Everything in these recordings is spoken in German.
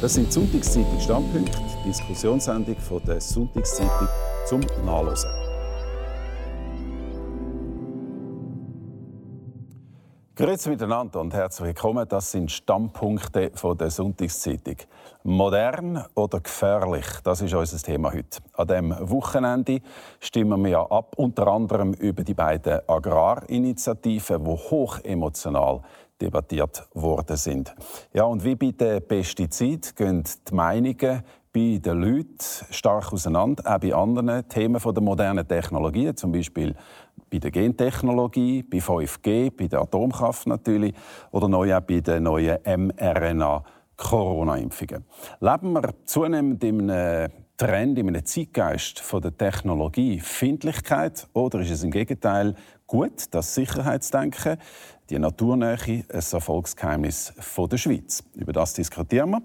Das sind die Sonntagszeitung Standpunkte, die Diskussionssendung von der Sonntagszeitung zum Nachlesen. Grüezi miteinander und herzlich willkommen. Das sind Stammpunkte von der Sonntagszeitung. Modern oder gefährlich? Das ist unser Thema heute. An diesem Wochenende stimmen wir ab, unter anderem über die beiden Agrarinitiativen, die hoch emotional debattiert worden sind. Ja, und wie bei den Pestiziden gehen die Meinungen bei den Leuten stark auseinander, auch bei anderen Themen der modernen Technologien, zum Beispiel bei der Gentechnologie, bei 5G, bei der Atomkraft natürlich oder neu auch bei den neuen mRNA Corona-Impfungen. Leben wir zunehmend in einem Trend, in einem Zeitgeist von der Technologie Findlichkeit oder ist es im Gegenteil gut, das Sicherheitsdenken, die Naturnähe, ein Erfolgsgeheimnis der Schweiz? Über das diskutieren wir.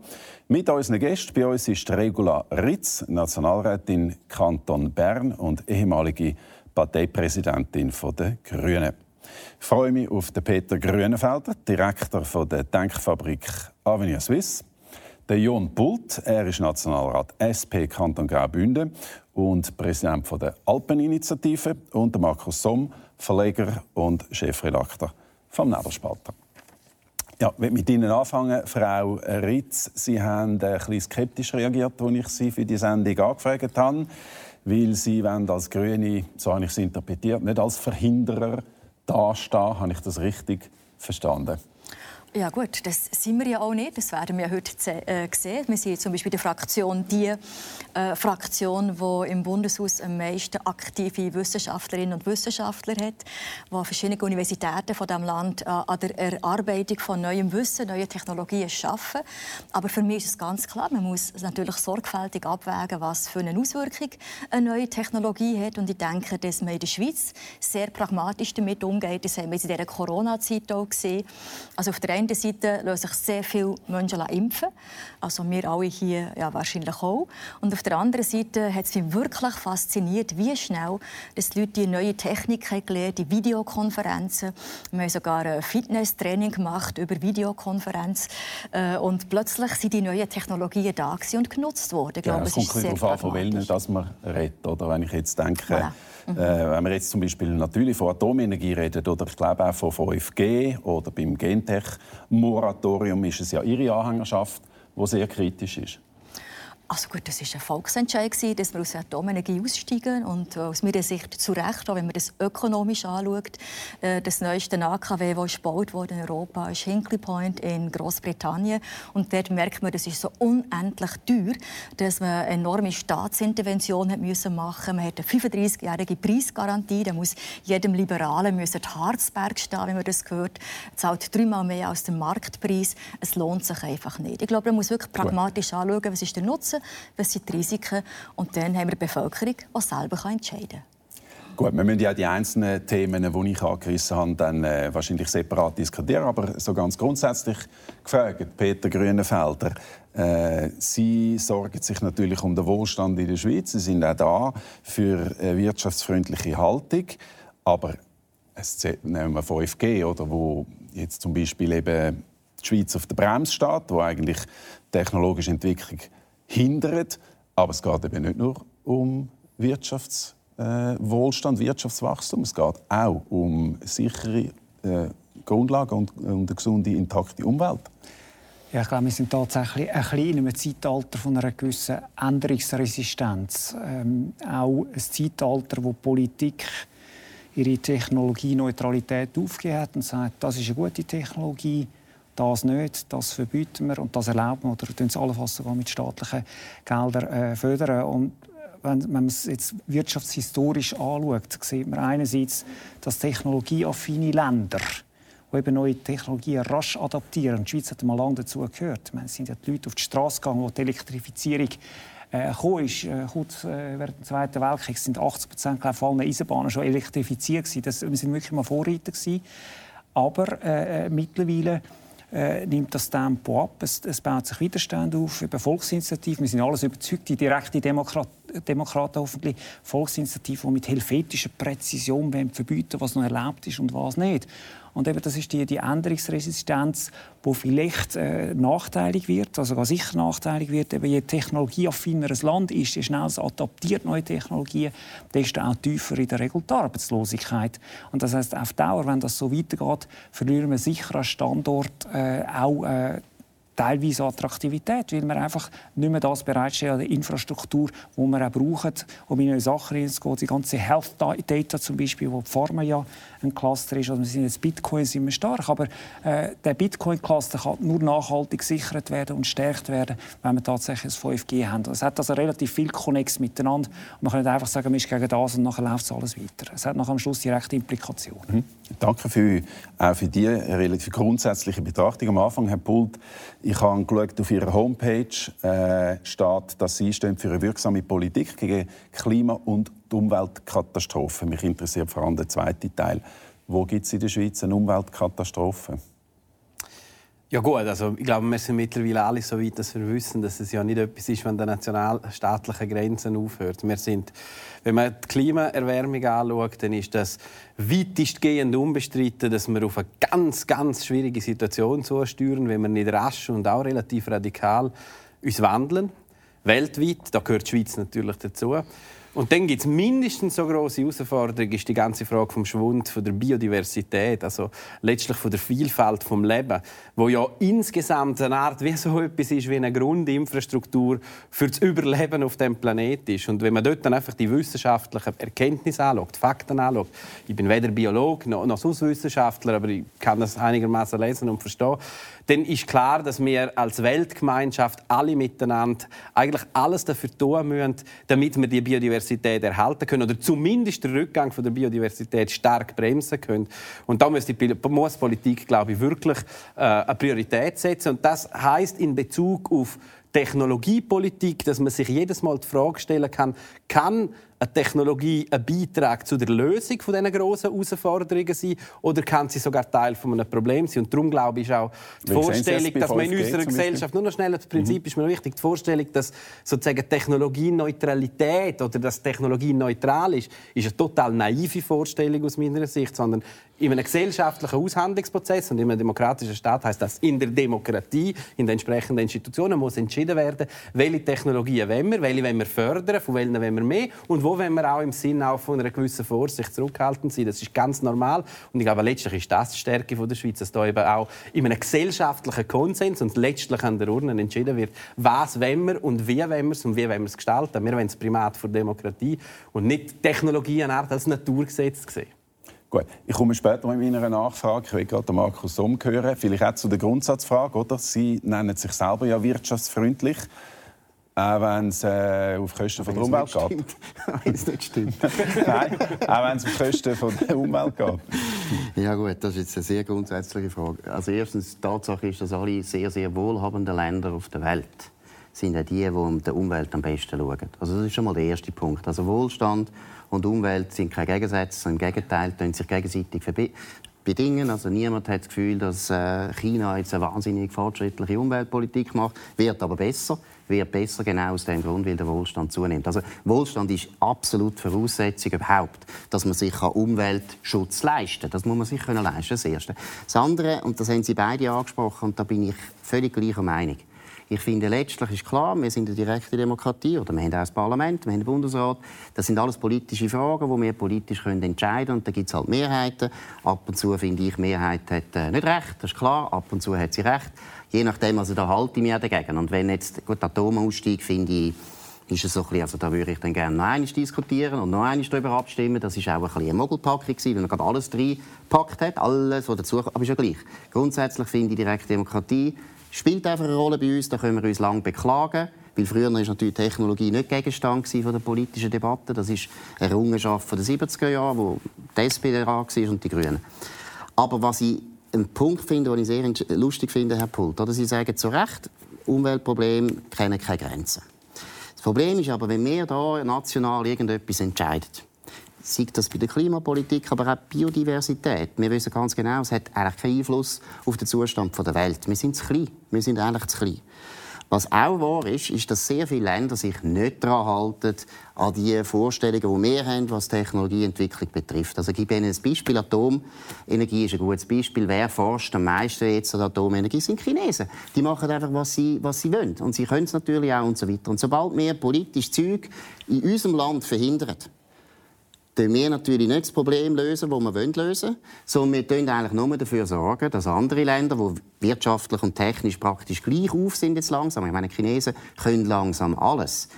Mit unseren Gästen bei uns ist Regula Ritz, Nationalrätin Kanton Bern und ehemalige Parteipräsidentin der Grünen. Ich freue mich auf den Peter Grünenfelder, Direktor der Denkfabrik Avenir Suisse. Der Jon Pult, er ist Nationalrat SP Kanton Graubünden und Präsident der Alpeninitiative. Und der Markus Somm, Verleger und Chefredakteur vom Nebelspalter. Ja, ich mit Ihnen anfangen, Frau Ritz. Sie haben bisschen skeptisch reagiert, als ich Sie für die Sendung angefragt habe weil sie als Grüne, so habe ich es interpretiert, nicht als Verhinderer dastehen. Habe ich das richtig verstanden? Ja gut, das sind wir ja auch nicht. Das werden wir heute äh, sehen. Wir sind zum Beispiel die Fraktion die äh, Fraktion, die im Bundeshaus am meisten aktive Wissenschaftlerinnen und Wissenschaftler hat, die verschiedene Universitäten von dem Land äh, an der Erarbeitung von neuem Wissen, neuen Technologien schaffen. Aber für mich ist es ganz klar, man muss natürlich sorgfältig abwägen, was für eine Auswirkung eine neue Technologie hat. Und ich denke, dass man in der Schweiz sehr pragmatisch damit umgeht. Das haben wir in dieser Corona-Zeit auch gesehen. Also auf der einen Seite lassen sich sehr viele Menschen impfen. Also wir alle hier ja, wahrscheinlich auch. Und auf der anderen Seite hat es mich wirklich fasziniert, wie schnell dass die Leute die neue Technik haben gelernt, die Videokonferenzen. Wir haben sogar ein Fitnesstraining gemacht über Videokonferenz. Äh, und plötzlich sind die neuen Technologien da und genutzt worden. Ich glaube, ja, es kommt darauf an, von welchen dass man redet. Oder wenn ich jetzt denke, ja. Mhm. Äh, wenn wir jetzt zum Beispiel natürlich von Atomenergie reden oder ich glaube auch von 5G oder beim Gentech-Moratorium ist es ja Ihre Anhängerschaft, die sehr kritisch ist. Also gut, das war ein Volksentscheid, dass wir aus der Atomenergie aussteigen. Und äh, aus meiner Sicht zu Recht, auch wenn man das ökonomisch anschaut. Äh, das neueste AKW, das gebaut wurde in Europa, ist Hinkley Point in Großbritannien. Und dort merkt man, das ist so unendlich teuer, dass man eine enorme Staatsintervention hat müssen machen Man hat eine 35-jährige Preisgarantie. Da muss jedem Liberalen müssen die Harzberg stehen, wenn man das hört. Zahlt dreimal mehr als der Marktpreis. Es lohnt sich einfach nicht. Ich glaube, man muss wirklich pragmatisch anschauen, was ist der Nutzen wissen, was sind die Risiken und dann haben wir eine Bevölkerung, die selber entscheiden kann. Gut, wir müssen ja die einzelnen Themen, die ich angerissen habe, dann äh, wahrscheinlich separat diskutieren. Aber so ganz grundsätzlich gefragt, Peter Grünenfelder, äh, Sie sorgen sich natürlich um den Wohlstand in der Schweiz. Sie sind auch da für eine wirtschaftsfreundliche Haltung. Aber es nehmen wir 5G, oder, wo jetzt zum Beispiel eben die Schweiz auf der Bremse steht, wo eigentlich technologische Entwicklung hindert. Aber es geht eben nicht nur um Wirtschaftswohlstand, äh, Wirtschaftswachstum. Es geht auch um sichere äh, Grundlagen und, eine gesunde, intakte Umwelt. Ja, ich glaube, wir sind tatsächlich ein bisschen in einem Zeitalter von einer gewissen Änderungsresistenz. Ähm, auch ein Zeitalter, wo die Politik ihre Technologieneutralität aufgegeben hat und sagt, das ist eine gute Technologie, das nicht, das verbieten wir und das erlauben wir oder tun es allenfalls sogar mit staatlichen Geldern äh, fördern. Und wenn, wenn man es jetzt wirtschaftshistorisch anschaut, sieht man einerseits, dass technologieaffine Länder die eben neue Technologien rasch adaptieren. Die Schweiz hat mal lange dazu gehört. Es sind ja die Leute auf die Straße gegangen, wo die Elektrifizierung äh, ist. Äh, kurz äh, während dem Zweiten Weltkrieg sind 80 Prozent von allen Eisenbahnen schon elektrifiziert. Das, wir sind wirklich mal Vorreiter gewesen. Aber äh, äh mittlerweile äh, nimmt das Tempo ab. Es, es, baut sich Widerstand auf über Volksinitiativen. Wir sind alles überzeugt, die direkte Demokratie Demokraten hoffentlich, Volksinitiativen, die mit helvetischer Präzision verbieten was noch erlaubt ist und was nicht. Und eben, das ist die, die Änderungsresistenz, die vielleicht äh, nachteilig wird, also ganz sicher nachteilig wird. Eben, je technologieaffiner ein Land ist, je schneller es adaptiert neue Technologien, desto auch tiefer in der Regel die Arbeitslosigkeit. Und das heißt, auf Dauer, wenn das so weitergeht, verlieren wir sicher als Standort äh, auch äh, teilweise Attraktivität, weil wir einfach nicht mehr das bereitstellen, die Infrastruktur, die wir auch brauchen, um in neue Sachen reinzugehen. Die ganze Health Data zum Beispiel, wo die Pharma ja ein Cluster ist. Also wir sind jetzt Bitcoin sind wir stark, aber äh, der Bitcoin-Cluster kann nur nachhaltig gesichert werden und gestärkt werden, wenn wir tatsächlich ein 5G haben. Es hat also relativ viel Connex miteinander. Und man kann nicht einfach sagen, man ist gegen das und nachher läuft es alles weiter. Es hat nach am Schluss direkte Implikationen. Mhm. Danke für, auch für die relativ grundsätzliche Betrachtung. Am Anfang, Herr Pult, ich habe geschaut, auf Ihrer Homepage äh, steht, dass Sie stehen für eine wirksame Politik gegen Klima- und Umweltkatastrophen. Mich interessiert vor allem der zweite Teil. Wo gibt es in der Schweiz eine Umweltkatastrophe? Ja gut, also ich glaube, wir sind mittlerweile alle so weit, dass wir wissen, dass es ja nicht etwas ist, wenn die nationalstaatlichen Grenzen aufhört. Wir sind, wenn man die Klimaerwärmung anschaut, dann ist das weitestgehend unbestritten, dass wir auf eine ganz, ganz schwierige Situation zusteuern, wenn wir nicht rasch und auch relativ radikal uns wandeln. Weltweit, da gehört die Schweiz natürlich dazu. Und dann gibt es mindestens so große Herausforderung, ist die ganze Frage vom Schwund, von der Biodiversität, also letztlich von der Vielfalt vom Leben, wo ja insgesamt eine Art wie so etwas ist wie eine Grundinfrastruktur für das Überleben auf dem Planet ist. Und wenn man dort dann einfach die wissenschaftlichen Erkenntnisse anschaut, die Fakten anschaut, ich bin weder Biologe noch, noch sonst Wissenschaftler, aber ich kann das einigermaßen lesen und verstehen, dann ist klar, dass wir als Weltgemeinschaft alle miteinander eigentlich alles dafür tun müssen, damit wir die Biodiversität erhalten können oder zumindest den Rückgang von der Biodiversität stark bremsen können. Und da muss die muss Politik, glaube ich, wirklich äh, eine Priorität setzen. Und das heißt in Bezug auf Technologiepolitik, dass man sich jedes Mal die Frage stellen kann, kann eine Technologie ein Beitrag zu der Lösung von diesen grossen Herausforderungen sein oder kann sie sogar Teil von einem Problem sein? Und darum glaube ich auch die Vorstellung, dass man in unserer Gesellschaft, nur noch schnell, das Prinzip mhm. ist mir wichtig, die Vorstellung, dass sozusagen Technologieneutralität oder dass Technologie neutral ist, ist eine total naive Vorstellung aus meiner Sicht, sondern in einem gesellschaftlichen Aushandlungsprozess und in einem demokratischen Staat heißt das in der Demokratie, in den entsprechenden Institutionen muss entschieden werden, welche Technologien wollen wir, welche wollen wir fördern, von welchen wollen wir mehr und wo wollen wir auch im Sinne auch von einer gewissen Vorsicht zurückhaltend sein. Das ist ganz normal und ich glaube, letztlich ist das die Stärke der Schweiz, dass da eben auch in einem gesellschaftlichen Konsens und letztlich an der Urne entschieden wird, was wollen wir und wie wollen wir es und wie wollen wir es gestalten. Wir wollen das Primat der Demokratie und nicht Technologie als Naturgesetz sehen. Gut, ich komme später mit meiner Nachfrage. Ich will gerade Markus Somm hören. Vielleicht auch zu der Grundsatzfrage. Oder? Sie nennen sich selber ja wirtschaftsfreundlich. Auch wenn es äh, auf Kosten von der Umwelt geht. wenn es nicht stimmt. Nein, auch wenn es auf Kosten von der Umwelt geht. Ja gut, das ist jetzt eine sehr grundsätzliche Frage. Also erstens, die Tatsache ist, dass alle sehr, sehr wohlhabenden Länder auf der Welt sind ja die, die um die Umwelt am besten schauen. Also das ist schon mal der erste Punkt. Also Wohlstand und Umwelt sind keine Gegensätze, im Gegenteil, können sich gegenseitig bedingen. Also niemand hat das Gefühl, dass äh, China jetzt eine wahnsinnig fortschrittliche Umweltpolitik macht, wird aber besser wird besser, genau aus dem Grund, weil der Wohlstand zunimmt. Also Wohlstand ist absolut Voraussetzung überhaupt, dass man sich Umweltschutz leisten kann. Das muss man sich können leisten, das Erste. Das andere, und das haben Sie beide angesprochen, und da bin ich völlig gleicher Meinung, ich finde, letztlich ist klar, wir sind eine direkte Demokratie, oder wir haben auch das Parlament, wir haben den Bundesrat. Das sind alles politische Fragen, die wir politisch entscheiden können. Und da gibt es halt Mehrheiten. Ab und zu finde ich, Mehrheit hat äh, nicht recht, das ist klar. Ab und zu hat sie recht. Je nachdem, also da halte ich mich dagegen. Und wenn jetzt, gut, Atomausstieg finde ich, ist es so ein bisschen, also da würde ich dann gerne noch einmal diskutieren und noch einmal darüber abstimmen. Das ist auch ein bisschen eine Mogelpackung weil man gerade alles reingepackt hat, alles, was dazu Aber ist ja gleich. Grundsätzlich finde ich direkte Demokratie spielt einfach eine Rolle bei uns. Da können wir uns lange beklagen. Weil früher war natürlich Technologie nicht Gegenstand von der politischen Debatte. Das ist eine Errungenschaft der 70er Jahre, wo die SPD war und die Grünen. Aber was ich einen Punkt finde, den ich sehr lustig finde, Herr Pult, oder Sie sagen zu Recht, Umweltprobleme kennen keine Grenzen. Das Problem ist aber, wenn wir hier national irgendetwas entscheiden, sei das bei der Klimapolitik, aber auch Biodiversität. Wir wissen ganz genau, es hat eigentlich keinen Einfluss auf den Zustand der Welt. Wir sind zu klein. Wir sind eigentlich zu klein. Was auch wahr ist, ist, dass sehr viele Länder sich nicht daran halten, an die Vorstellungen, die wir haben, was Technologieentwicklung betrifft. Also ich gebe Ihnen ein Beispiel. Atomenergie ist ein gutes Beispiel. Wer forscht am meisten jetzt an Atomenergie? sind Chinesen. Die machen einfach, was sie, was sie wollen. Und sie können es natürlich auch und so weiter. Und sobald wir politisch Zeug in unserem Land verhindern, dann wir natürlich nicht das Problem lösen, das wir lösen wollen, sondern wir sorgen eigentlich nur dafür sorgen, dass andere Länder, die wirtschaftlich und technisch praktisch gleich auf sind jetzt langsam, ich meine, die Chinesen können langsam alles,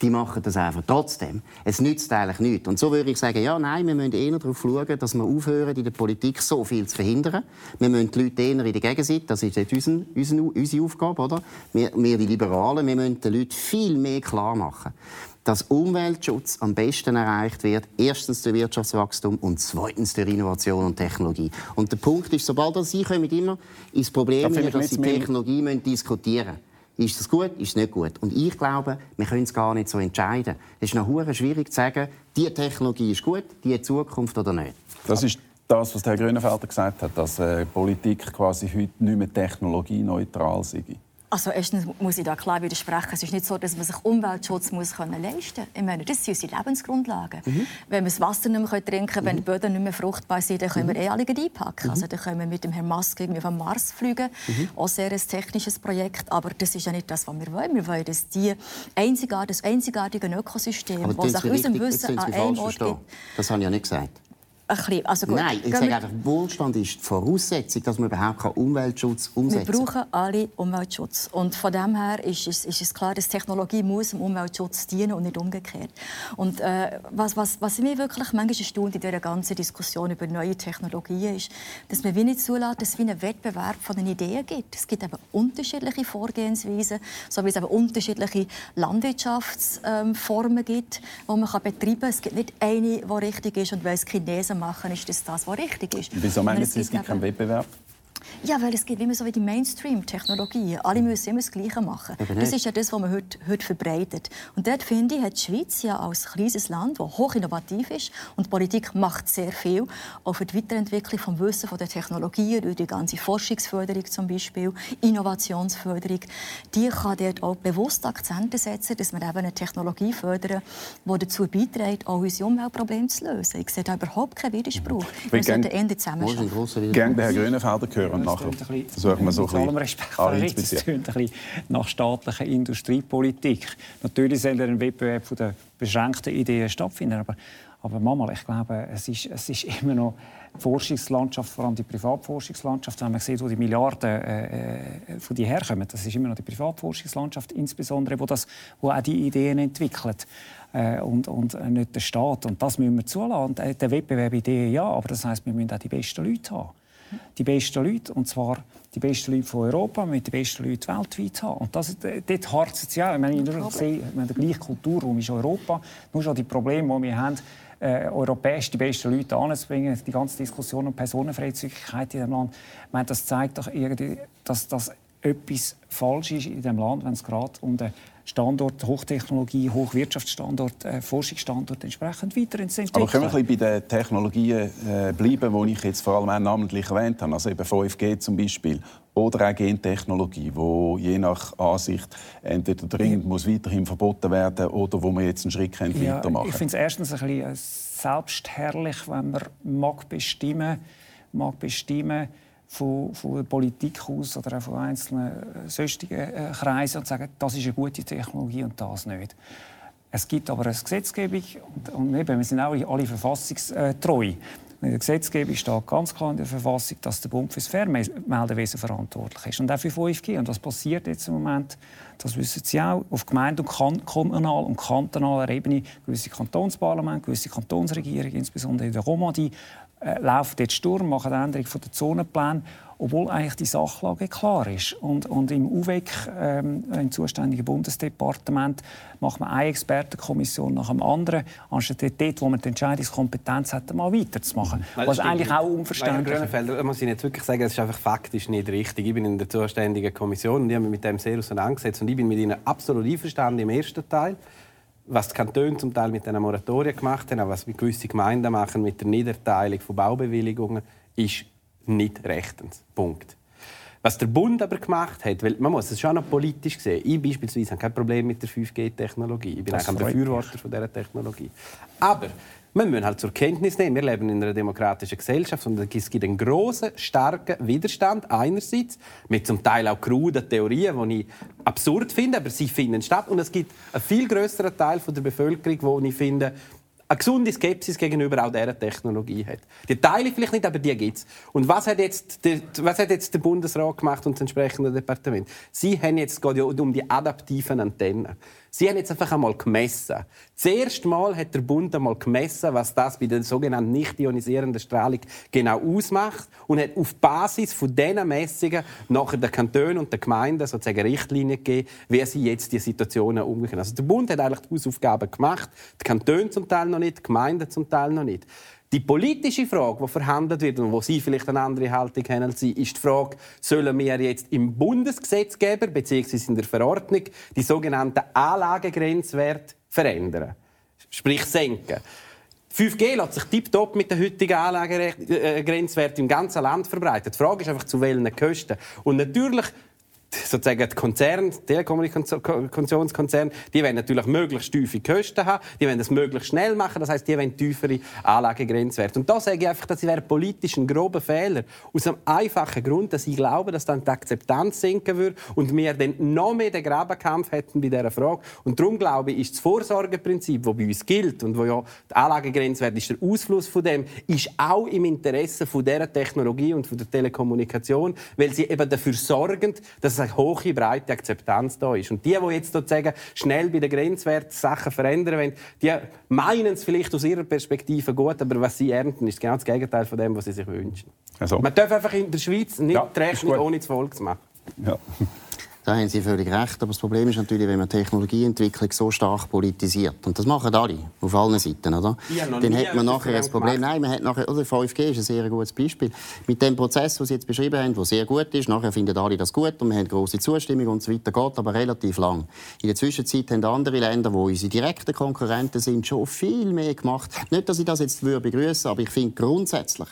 die machen das einfach trotzdem. Es nützt eigentlich nichts. Und so würde ich sagen, ja, nein, wir müssen eher darauf schauen, dass wir aufhören, in der Politik so viel zu verhindern. Wir müssen die Leute eher in der Gegenseite, das ist jetzt unsere, unsere Aufgabe, oder? Wir, wir die Liberalen, wir müssen den Leuten viel mehr klar machen dass Umweltschutz am besten erreicht wird. Erstens durch Wirtschaftswachstum und zweitens durch Innovation und Technologie. Und der Punkt ist, sobald Sie kommen immer ins Problem, dass, dass Sie Technologie müssen diskutieren müssen. Ist das gut, ist es nicht gut? Und ich glaube, wir können es gar nicht so entscheiden. Es ist noch schwierig zu sagen, diese Technologie ist gut, die Zukunft oder nicht. Das ist das, was Herr Grünenfelder gesagt hat, dass äh, Politik quasi heute nicht mehr technologieneutral sei. Also erstens muss ich da klar widersprechen. Es ist nicht so, dass man sich Umweltschutz muss können leisten muss. Ich meine, das sind unsere Lebensgrundlagen. Mhm. Wenn wir das Wasser nicht mehr trinken können, mhm. wenn die Böden nicht mehr fruchtbar sind, dann können wir mhm. eh alle einpacken. Mhm. Also dann können wir mit dem Herrn Musk irgendwie vom Mars fliegen. Mhm. Auch sehr ein technisches Projekt. Aber das ist ja nicht das, was wir wollen. Wir wollen, dass die einzigartige, das einzigartige Ökosystem, das nach unserem Wissen an einem Ort gibt... Das habe ich ja nicht gesagt. Ein bisschen, also gut. Nein, ich sage einfach, Wohlstand ist die Voraussetzung, dass man überhaupt Umweltschutz umsetzen kann. Wir brauchen alle Umweltschutz. Und von dem her ist es, ist es klar, dass Technologie muss dem Umweltschutz dienen und nicht umgekehrt. Und äh, was, was, was mich wirklich manchmal erstaunt in dieser ganzen Diskussion über neue Technologien ist, dass man wie nicht zulässt, dass es wie einen Wettbewerb von den Ideen gibt. Es gibt eben unterschiedliche Vorgehensweisen, so wie es eben unterschiedliche Landwirtschaftsformen gibt, die man betreiben kann. Es gibt nicht eine, die richtig ist und weil es Chinesen Analyse machen, ist das das, was richtig ist. Wieso meinen Sie, es gibt keinen Wettbewerb? Ja, weil es gibt immer so wie die Mainstream-Technologien. Alle müssen immer das Gleiche machen. Das ist ja das, was man heute, heute verbreitet. Und dort finde ich, hat die Schweiz ja als kleines Land, das hoch innovativ ist und die Politik macht sehr viel, auch für die Weiterentwicklung des Wissens von der Technologien, durch die ganze Forschungsförderung zum Beispiel, Innovationsförderung, die kann dort auch bewusst Akzente setzen, dass wir eben eine Technologie fördern, die dazu beiträgt, auch unsere Umweltprobleme zu lösen. Ich sehe da überhaupt keinen Widerspruch. Wir sollten eher zusammenarbeiten. Gerne Herr Grünenfelder hören und nachher versuchen wir so ein bisschen Respekt, Es ein bisschen nach staatlicher Industriepolitik. Natürlich soll ein Wettbewerb von den beschränkten Ideen stattfinden, aber, aber manchmal, ich glaube, es ist, es ist immer noch die Forschungslandschaft, vor allem die Privatforschungslandschaft, wenn man sieht, wo die Milliarden äh, äh, von die herkommen, das ist immer noch die Privatforschungslandschaft, insbesondere, wo, das, wo auch die Ideen entwickelt äh, und, und nicht der Staat. Und das müssen wir zulassen. Und, äh, der Wettbewerb Ideen ja, aber das heißt, wir müssen auch die besten Leute haben die besten Leute, und zwar die besten Leute von Europa, mit den besten Leuten weltweit haben. Und das, dort harzt es ja. Ich meine, ich sehe, wir die gleiche Kulturraum ist Europa. Nur schon die Probleme, die wir haben, äh, europäisch die besten Leute anzubringen, die ganze Diskussion um Personenfreizügigkeit in diesem Land, ich meine, das zeigt doch irgendwie, dass das etwas falsch ist in diesem Land, wenn es gerade um den Standort Hochtechnologie, Hochwirtschaftsstandort, äh, Forschungsstandort entsprechend weiterentwickeln. Aber können wir ein bisschen bei den Technologien äh, bleiben, die ich jetzt vor allem auch namentlich erwähnt habe, also eben 5G zum Beispiel oder auch Gentechnologie, wo je nach Ansicht entweder dringend muss weiterhin verboten werden oder wo man jetzt einen Schritt ja, weitermachen Ich finde es erstens ein bisschen äh, selbstherrlich, wenn man mag bestimmen mag bestimmen von, von der Politik aus oder auch von einzelnen äh, sonstigen äh, Kreisen und sagen, das ist eine gute Technologie und das nicht. Es gibt aber eine Gesetzgebung und, und eben, wir sind auch alle verfassungstreu. In der Gesetzgebung steht ganz klar in der Verfassung, dass der Bund für das Fernmeldewesen verantwortlich ist und auch für 5G. Und was passiert jetzt im Moment? Das wissen Sie auch. Auf Gemeinde- und kommunaler und kantonaler Ebene gewisse Kantonsparlamente, gewisse Kantonsregierungen, insbesondere in der Romandie, äh, laufen jetzt Sturm, machen eine Änderung der Zonenpläne, obwohl eigentlich die Sachlage klar ist. Und, und im UWEC, ähm, im zuständigen Bundesdepartement, macht man eine Expertenkommission nach dem anderen, anstatt dort, wo man die Entscheidungskompetenz hat, mal weiterzumachen. Nein, Was eigentlich auch unverständlich ist. Ich muss ich jetzt wirklich sagen, es ist einfach faktisch nicht richtig. Ich bin in der zuständigen Kommission und ich habe mich mit dem sehr auseinandergesetzt und ich bin mit Ihnen absolut einverstanden im ersten Teil was die Kantone zum Teil mit den Moratorien gemacht haben, auch was gewisse Gemeinden machen mit der Niederteilung von Baubewilligungen, ist nicht rechtens. Punkt. Was der Bund aber gemacht hat, weil man muss es schon noch politisch sehen. Ich beispielsweise habe kein Problem mit der 5G-Technologie. Ich bin eigentlich ein Befürworter von dieser Technologie. Aber wir müssen halt zur Kenntnis nehmen, wir leben in einer demokratischen Gesellschaft und es gibt einen großen, starken Widerstand einerseits mit zum Teil auch kruden Theorien, die ich absurd finde, aber sie finden statt und es gibt einen viel größeren Teil der Bevölkerung, wo ich finde, eine gesunde Skepsis gegenüber auch dieser Technologie hat. Die teile ich vielleicht nicht, aber die gibt es. Und was hat, jetzt der, was hat jetzt der Bundesrat gemacht und das entsprechende Departement? Sie haben jetzt geht ja um die adaptiven Antennen. Sie haben jetzt einfach einmal gemessen. Das erste Mal hat der Bund einmal gemessen, was das bei der sogenannten nicht ionisierenden Strahlung genau ausmacht und hat auf Basis von diesen Messungen nachher den Kantonen und den Gemeinden sozusagen Richtlinien gegeben, wie sie jetzt die Situationen umgehen. Also der Bund hat eigentlich die Hausaufgaben gemacht, die Kantone zum Teil noch nicht, die Gemeinden zum Teil noch nicht. Die politische Frage, die verhandelt wird und wo Sie vielleicht eine andere Haltung haben als Sie, ist die Frage, sollen wir jetzt im Bundesgesetzgeber bzw. in der Verordnung die sogenannten Anlagegrenzwerte verändern, sprich senken. 5G lässt sich tiptop mit den heutigen Anlagegrenzwerten im ganzen Land verbreiten. Die Frage ist einfach, zu welchen Kosten. Und natürlich sozusagen die Konzerne, Telekommunikationskonzerne, die wollen natürlich möglichst tiefe Kosten haben, die wollen das möglichst schnell machen, das heißt, die wollen tiefere Anlagegrenzwerte. Und da sage ich einfach, dass wäre politisch ein grober Fehler. Aus einem einfachen Grund, dass ich glaube, dass dann die Akzeptanz sinken würde und wir dann noch mehr den Grabenkampf hätten bei dieser Frage. Und darum glaube ich, ist das Vorsorgeprinzip, das bei uns gilt und wo ja die Anlagegrenzwert ist, der Ausfluss von dem, ist auch im Interesse von dieser Technologie und von der Telekommunikation, weil sie eben dafür sorgen, dass eine hohe, breite Akzeptanz da ist. Und die, die jetzt sozusagen schnell bei den Grenzwerten Sachen verändern wollen, die meinen es vielleicht aus ihrer Perspektive gut, aber was sie ernten, ist genau das Gegenteil von dem, was sie sich wünschen. Also. Man darf einfach in der Schweiz nicht ja, rechnen, ohne das Volk zu machen. Ja. Da haben Sie völlig recht. Aber das Problem ist natürlich, wenn man Technologieentwicklung so stark politisiert. Und das machen alle, auf allen Seiten, oder? Dann hat man nachher das Problem. Nein, man hat nachher, oder 5G ist ein sehr gutes Beispiel. Mit dem Prozess, den Sie jetzt beschrieben haben, der sehr gut ist, nachher finden alle das gut und wir haben große Zustimmung und so weiter, geht aber relativ lang. In der Zwischenzeit haben andere Länder, wo unsere direkten Konkurrenten sind, schon viel mehr gemacht. Nicht, dass ich das jetzt begrüßen aber ich finde grundsätzlich,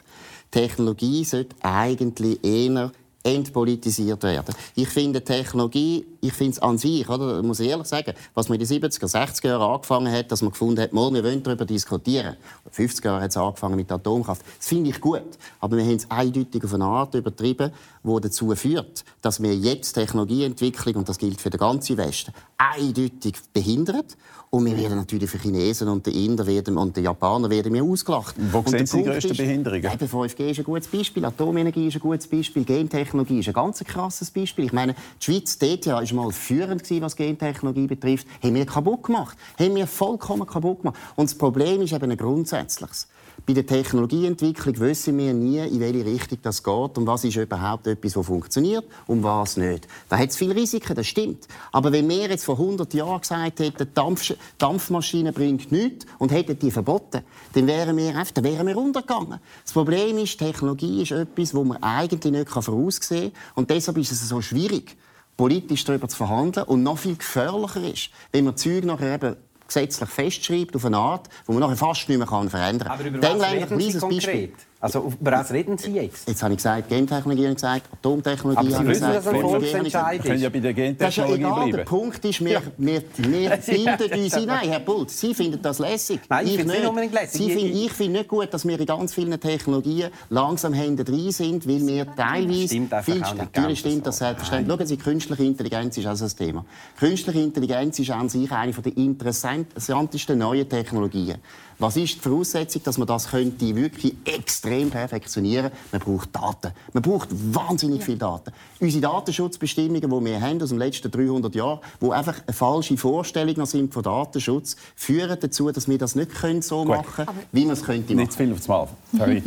Technologie sollte eigentlich eher entpolitisiert werden. Ich finde Technologie, ich finde es an sich, oder, muss ich ehrlich sagen, was man in den 70er, 60er Jahren angefangen hat, dass man gefunden hat, mal, wir wollen darüber diskutieren. In den 50er Jahren hat es angefangen mit Atomkraft. Das finde ich gut. Aber wir haben es eindeutig auf eine Art übertrieben, die dazu führt, dass wir jetzt Technologieentwicklung, und das gilt für den ganzen Westen, eindeutig behindern. Und wir werden natürlich für Chinesen und die Inder werden, und die Japaner werden wir ausgelacht. Wo und sehen Sie die grössten Behinderungen? Eben 5G ist ein gutes Beispiel, Atomenergie ist ein gutes Beispiel, Gentechnologie ist ein ganz krasses Beispiel. Ich meine, die Schweiz dort ja ist mal führend gewesen, was Gentechnologie betrifft. Haben wir kaputt gemacht. Haben wir vollkommen kaputt gemacht. Und das Problem ist eben ein grundsätzliches. Bei der Technologieentwicklung wissen wir nie, in welche Richtung das geht und was ist überhaupt etwas, das funktioniert und was nicht. Da hat es viele Risiken, das stimmt. Aber wenn wir jetzt vor 100 Jahren gesagt hätten, Dampf Dampfmaschine bringt nichts und hätten die verboten, dann wären wir, einfach, dann wären wir untergegangen. Das Problem ist, Technologie ist etwas, das man eigentlich nicht voraussehen kann und deshalb ist es so schwierig, politisch darüber zu verhandeln und noch viel gefährlicher ist, wenn man Zeug nachher eben gesetzlich festschreibt auf eine Art, wo man nachher fast nicht mehr verändern kann. Aber über was reden Sie konkret? Beispiel. Also, über was reden Sie jetzt? Jetzt habe ich gesagt, Gentechnologie habe gesagt, Atomtechnologie habe ich gesagt. Aber Sie wissen, dass ein Volksentscheid können ja bei der Gentechnologie das ist ja egal. bleiben. Der Punkt ist, wir, wir, wir finden uns... Nein, Herr Bult, Sie finden das lässig. Nein, ich, ich finde es nicht unbedingt lässig. Sie find, ich finde nicht gut, dass wir in ganz vielen Technologien langsam hinten drin sind, weil wir teilweise... Stimmt viel, natürlich stimmt das selbstverständlich. Schauen Sie, künstliche Intelligenz ist also ein Thema. Künstliche Intelligenz ist an sich eine der interessantesten neuen Technologien. Was ist die Voraussetzung, dass man das könnte wirklich extrem perfektionieren könnte? Man braucht Daten. Man braucht wahnsinnig viele Daten. Unsere Datenschutzbestimmungen, die wir haben aus den letzten 300 Jahren, die einfach eine falsche Vorstellung sind von Datenschutz, führen dazu, dass wir das nicht können so Gut. machen können, wie man es könnte Nicht zu viel aufs Mal, Nein,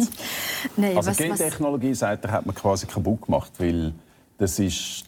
also was, Gentechnologie, sagt er, hat man quasi kaputt gemacht, weil das ist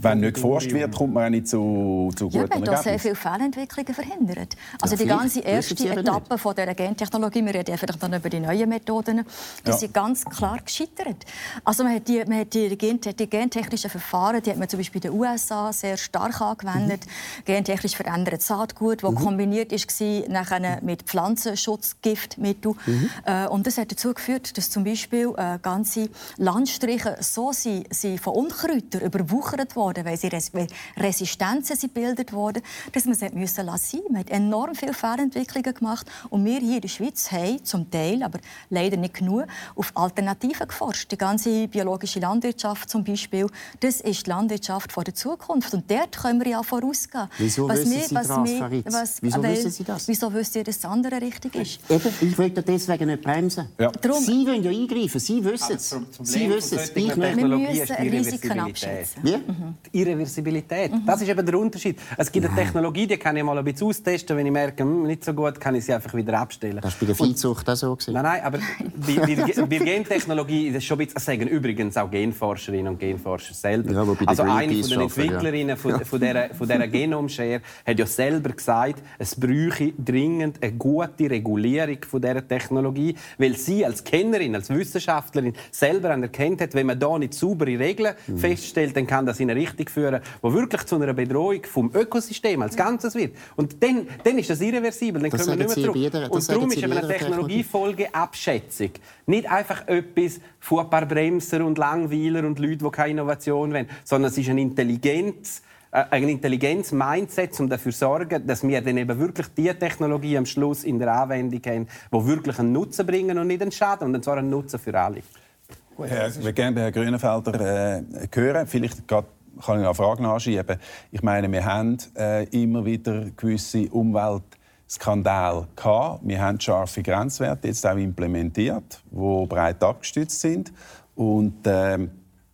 wenn nicht geforscht wird, kommt man auch nicht zu, zu guten ja, Ergebnissen. Ja, sehr viele Fehlentwicklungen verhindert. Also ja, die ganze erste Etappe von dieser Gentechnologie, wir reden vielleicht dann über die neuen Methoden, die ja. sind ganz klar gescheitert. Also man hat die, man hat die, die gentechnischen Verfahren, die hat man zum Beispiel in den USA sehr stark angewendet. Mhm. Gentechnisch verändert Saatgut, das mhm. kombiniert war nachher mit Pflanzenschutzgiftmitteln. Mhm. Äh, und das hat dazu geführt, dass zum Beispiel äh, ganze Landstriche so sind, sind von Unkräutern überwuchert wurden, weil, sie Res weil Resistenzen sind gebildet wurden, dass man es müssen lassen. Man hat enorm viele Fehlentwicklungen gemacht und wir hier in der Schweiz haben zum Teil, aber leider nicht genug, auf Alternativen geforscht. Die ganze biologische Landwirtschaft zum Beispiel, das ist die Landwirtschaft der Zukunft und dort können wir ja vorausgehen. Wieso was wissen wir, Sie was das, wir, was, Wieso weil, wissen Sie das? Wieso wisst ihr, dass das andere richtig ist? Eben, ich wollte deswegen nicht bremsen. Ja. Darum, Sie wollen ja eingreifen, Sie wissen es. Sie wissen es. Wir müssen Risiken abschätzen. Wie? Mhm. Die Irreversibilität, mhm. das ist eben der Unterschied. Es gibt eine Technologie, die kann ich mal ein bisschen austesten, wenn ich merke, hm, nicht so gut, kann ich sie einfach wieder abstellen. Das war bei der Viehzucht auch so. Gewesen. Nein, nein, aber bei, bei, bei Gentechnologie, das ist schon ein bisschen, sagen übrigens auch Genforscherinnen und Genforscher selber. Ja, also eine von den Entwicklerinnen ja. von, von, dieser, von dieser Genomschere hat ja selber gesagt, es bräuchte dringend eine gute Regulierung von dieser Technologie, weil sie als Kennerin, als Wissenschaftlerin selber erkennt hat, wenn man da nicht saubere Regeln mhm. feststellt, dann kann das in eine Richtung führen, wo wirklich zu einer Bedrohung vom Ökosystem als Ganzes wird. Und dann, dann ist das irreversibel, dann das können wir nicht mehr zurück. Jeder, und darum ist eine Technologiefolgeabschätzung nicht einfach etwas von ein paar Bremser und Langweiler und Leuten, die keine Innovation wollen, sondern es ist eine Intelligenz, äh, ein Intelligenz-Mindset, um dafür zu sorgen, dass wir dann eben wirklich die Technologie am Schluss in der Anwendung haben, die wirklich einen Nutzen bringen und nicht einen Schaden, und zwar einen Nutzen für alle. Herr, wir gerne Herrn Grünenfelder äh, hören. Vielleicht kann ich eine Frage nachschieben. Ich meine, wir haben äh, immer wieder gewisse Umweltskandale gehabt. Wir haben scharfe Grenzwerte jetzt auch implementiert, die breit abgestützt sind. Und äh,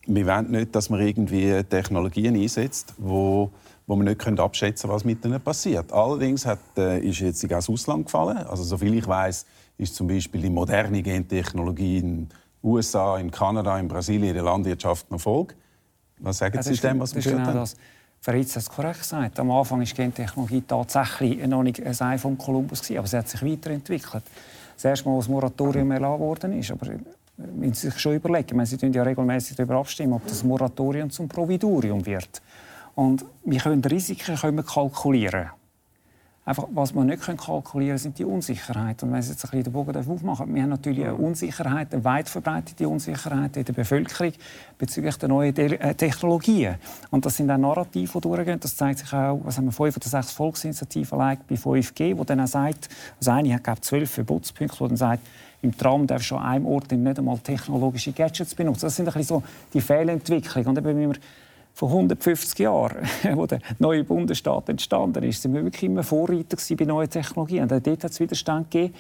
wir wollen nicht, dass man irgendwie Technologien einsetzt, wo wo wir nicht abschätzen können, was mit ihnen passiert. Allerdings hat, äh, ist jetzt aus Ausland gefallen. Also soviel ich weiß, ist zum Beispiel die moderne Gentechnologie in USA, in Kanada, in Brasilien in der Landwirtschaft noch Erfolg. Was sagen Sie dem, was wir gehört haben? Das. Fritz hat es korrekt gesagt. Am Anfang war Gentechnologie tatsächlich noch nicht ein Ei von Kolumbus, aber sie hat sich weiterentwickelt. Das erste Mal, als das Moratorium erlassen worden ist. Aber wenn Sie sich schon überlegen, Sie ja regelmäßig darüber abstimmen, ob das Moratorium zum Providurium wird. Und wir können Risiken können wir kalkulieren. Einfach, was wir nicht kalkulieren können, sind die Unsicherheiten. Und wenn Sie jetzt ein bisschen den Bogen aufmachen, wir haben natürlich eine Unsicherheit, eine weit verbreitete Unsicherheit in der Bevölkerung bezüglich der neuen äh, Technologien. Und das sind auch Narrative, die durchgehen. Das zeigt sich auch, was haben wir fünf oder sechs Volksinitiativen bei 5G, wo dann auch sagt, also eine hat glaube zwölf Verbotspunkte, wo dann sagt, im Tram darf schon an einem Ort nicht einmal technologische Gadgets benutzen. Das sind ein bisschen so die Fehlentwicklungen. Und eben, wie wir vor 150 Jahren, wo der neue Bundesstaat entstanden ist, sind wir wirklich immer Vorreiter bei neuen Technologien. Und dort hat es Widerstand gegeben.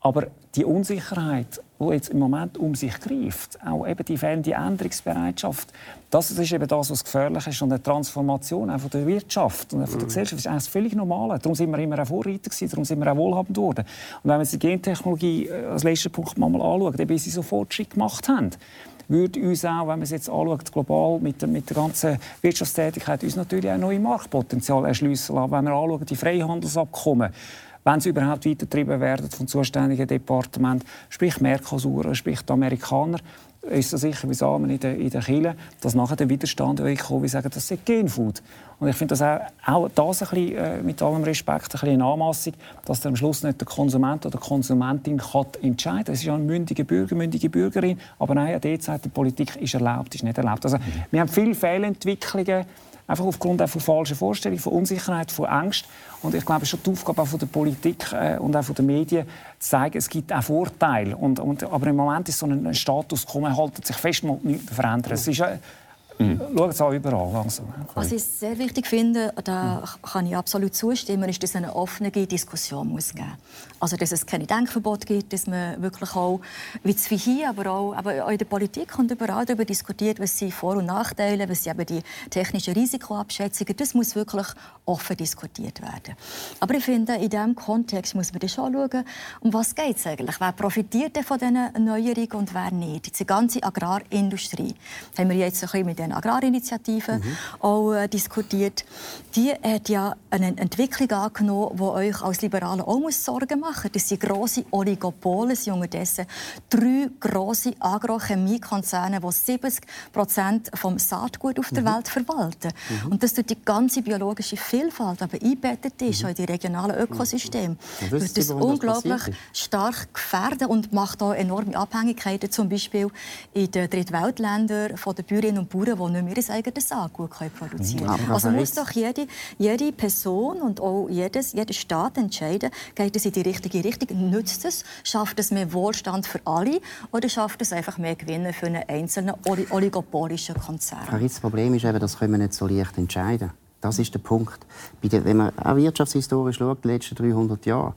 Aber die Unsicherheit, die jetzt im Moment um sich greift, auch eben die fehlende Änderungsbereitschaft, das ist eben das, was gefährlich ist. Und eine Transformation auch von der Wirtschaft und von der mhm. Gesellschaft ist eigentlich völlig normal. Darum sind wir immer auch Vorreiter gewesen, darum sind wir auch wohlhabend geworden. Und wenn wir die Gentechnologie äh, als letzten Punkt mal anschauen, wie sie so Fortschritt gemacht haben, würde uns auch, wenn man es jetzt anschaut, global mit der, mit der ganzen Wirtschaftstätigkeit, uns natürlich auch neue Marktpotenzial erschließen lassen. Wenn wir anschauen, die Freihandelsabkommen, wenn sie überhaupt weitergetrieben werden vom zuständigen Departement, sprich Mercosur, sprich die Amerikaner, ist es sicher wie Samen in der, in der Kille, dass nachher der Widerstand kommt, wie sagen, das ist Genfood. Und ich finde das auch, auch das ein bisschen, äh, mit allem Respekt ein bisschen eine Anmassung, dass der am Schluss nicht der Konsument oder die Konsumentin kann entscheiden kann. Es ist ja ein mündiger Bürger, mündige Bürgerin, aber nein, an sagt die Politik ist erlaubt, ist nicht erlaubt. Also, mhm. Wir haben viele Fehlentwicklungen, einfach aufgrund von falschen Vorstellungen, von Unsicherheit, von Angst. Und ich glaube, es ist schon die Aufgabe auch von der Politik äh, und auch von den Medien, zu zeigen, es gibt auch Vorteile. Und, und, aber im Moment ist so ein Status quo, man haltet sich fest, man nichts verändern. Es ist, Mhm. Schaut es auch überall. Also. Was ich sehr wichtig finde, da kann ich absolut zustimmen, ist, dass es eine offene Diskussion muss geben Also, dass es keine Denkverbot gibt, dass man wirklich auch, wie es hier, aber auch, aber auch in der Politik und überall darüber diskutiert, was sind Vor- und Nachteile, was sind eben die technischen Risikoabschätzungen. Das muss wirklich offen diskutiert werden. Aber ich finde, in diesem Kontext muss man schon schauen, um was geht es eigentlich? Wer profitiert von diesen Neuerungen und wer nicht? Die ganze Agrarindustrie haben wir jetzt ein bisschen mit grünen Agrarinitiative mhm. auch äh, diskutiert. Die hat ja eine Entwicklung angenommen, die euch als Liberalen auch muss Sorgen machen muss. Das sind grosse Oligopole, sind unterdessen drei grosse Agrochemiekonzerne, die 70 Prozent vom Saatgut auf der mhm. Welt verwalten. Mhm. Und das tut die ganze biologische Vielfalt aber einbettet ist mhm. in die regionalen Ökosysteme, mhm. wird das unglaublich stark gefährden und macht auch enorme Abhängigkeiten, zum Beispiel in den Drittweltländern von den Bäuerinnen und Bauern, die nicht mehr ihr eigenes Saatgut produzieren können. Also muss doch jede, jede Person und auch jedes, jeder Staat entscheiden, geht es in die richtige Richtung, nützt es, schafft es mehr Wohlstand für alle oder schafft es einfach mehr Gewinne für einen einzelnen oligopolischen Konzern? Das Problem ist eben, das können wir nicht so leicht entscheiden. Das ist der Punkt. Wenn man auch wirtschaftshistorisch schaut, die letzten 300 Jahre,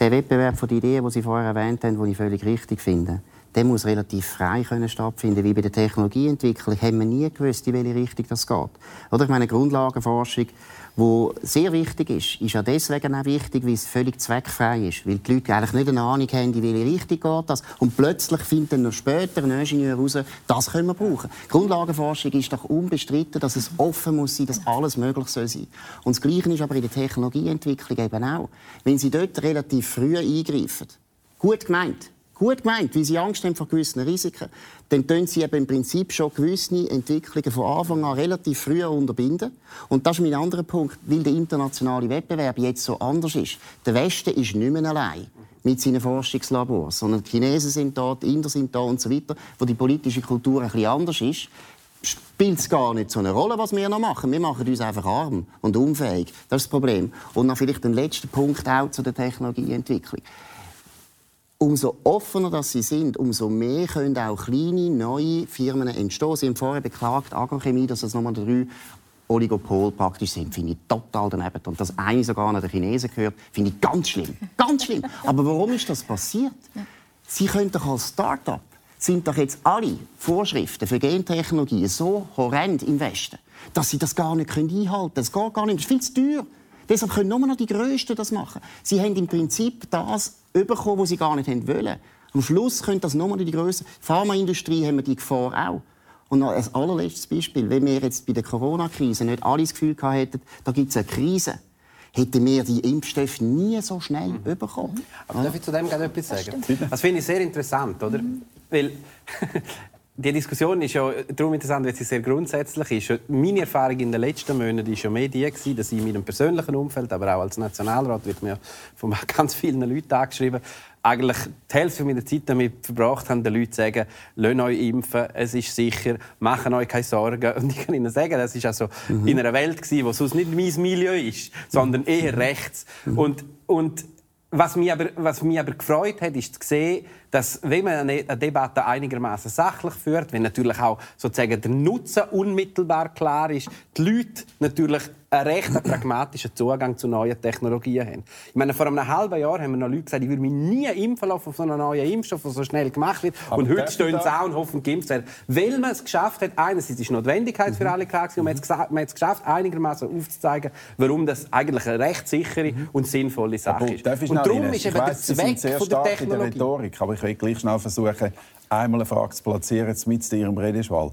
der Wettbewerb von den Ideen, die Sie vorher erwähnt haben, den ich völlig richtig finde, der muss relativ frei können stattfinden. Wie bei der Technologieentwicklung haben wir nie gewusst, in welche Richtung das geht. Oder ich meine Grundlagenforschung wo sehr wichtig ist, ist ja deswegen auch wichtig, weil es völlig zweckfrei ist. Weil die Leute eigentlich nicht eine Ahnung haben, in welche Richtung geht das. Und plötzlich findet dann noch später ein Ingenieur heraus, das können wir brauchen. Grundlagenforschung ist doch unbestritten, dass es offen muss sein, dass alles möglich soll sein. Und das Gleiche ist aber in der Technologieentwicklung eben auch. Wenn Sie dort relativ früh eingreifen, gut gemeint, gut gemeint, weil sie Angst haben vor gewissen Risiken, dann tun sie eben im Prinzip schon gewisse Entwicklungen von Anfang an relativ früh unterbinden. Und das ist mein anderer Punkt, weil der internationale Wettbewerb jetzt so anders ist. Der Westen ist nicht mehr allein mit seinen Forschungslabors, sondern die Chinesen sind da, die Inder sind da und so weiter, wo die politische Kultur ein bisschen anders ist spielt es gar nicht so eine Rolle, was wir noch machen. Wir machen uns einfach arm und unfähig. Das ist das Problem. Und noch vielleicht ein letzter Punkt auch zu der Technologieentwicklung umso offener dass sie sind, umso mehr können auch kleine, neue Firmen entstehen. Sie haben vorher beklagt, Agrochemie, dass das nochmal drei Oligopol praktisch sind, finde ich total daneben. Und dass eine sogar an den Chinesen gehört, finde ich ganz schlimm. Ganz schlimm. Aber warum ist das passiert? Sie können doch als Start-up sind doch jetzt alle Vorschriften für Gentechnologie so horrend im Westen, dass sie das gar nicht einhalten können. Das geht gar nicht. Das ist viel zu teuer. Deshalb können nur noch die Größten das machen. Sie haben im Prinzip das bekommen, was sie gar nicht wollen. Am Schluss können das nur noch die Größe. Pharmaindustrie haben wir die Gefahr auch. Und noch ein allerletztes Beispiel. Wenn wir jetzt bei der Corona-Krise nicht alle das Gefühl hätten, da gibt es eine Krise, hätten wir die Impfstoffe nie so schnell mhm. bekommen. Aber darf ich zu dem gerne etwas sagen? Das, das finde ich sehr interessant, oder? Mhm. Weil die Diskussion ist ja darum interessant, weil sie sehr grundsätzlich ist. Meine Erfahrung in den letzten Monaten war ja mehr die, dass ich in meinem persönlichen Umfeld, aber auch als Nationalrat, wird mir von ganz vielen Leuten angeschrieben, eigentlich die Hälfte meiner Zeit damit verbracht haben, den Leuten zu sagen, lasst euch impfen, es ist sicher, machen euch keine Sorgen. Und ich kann Ihnen sagen, das war also mhm. in einer Welt, die sonst nicht mein Milieu ist, sondern eher rechts. Mhm. Und, und was mich, aber, was mich aber gefreut hat, ist zu sehen, dass wenn man eine Debatte einigermaßen sachlich führt, wenn natürlich auch sozusagen der Nutzen unmittelbar klar ist, die Leute natürlich einen recht pragmatischen Zugang zu neuen Technologien haben. Ich meine, vor einem halben Jahr haben wir noch Leute gesagt, ich würde mich nie impfen lassen auf so einen neuen Impfstoff, der so schnell gemacht wird. Aber und heute stehen sie auch und hoffen, geimpft werden. Weil man es geschafft hat, einerseits ist Notwendigkeit mhm. für alle klar gewesen, und man hat es geschafft, einigermaßen aufzuzeigen, warum das eigentlich eine recht sichere mhm. und sinnvolle Sache ist. Und darum ist eben der Zweck von der Technologie. Rhetorik, aber ich will gleich schnell versuchen, einmal eine Frage zu platzieren, mit Ihrem Redeschwall.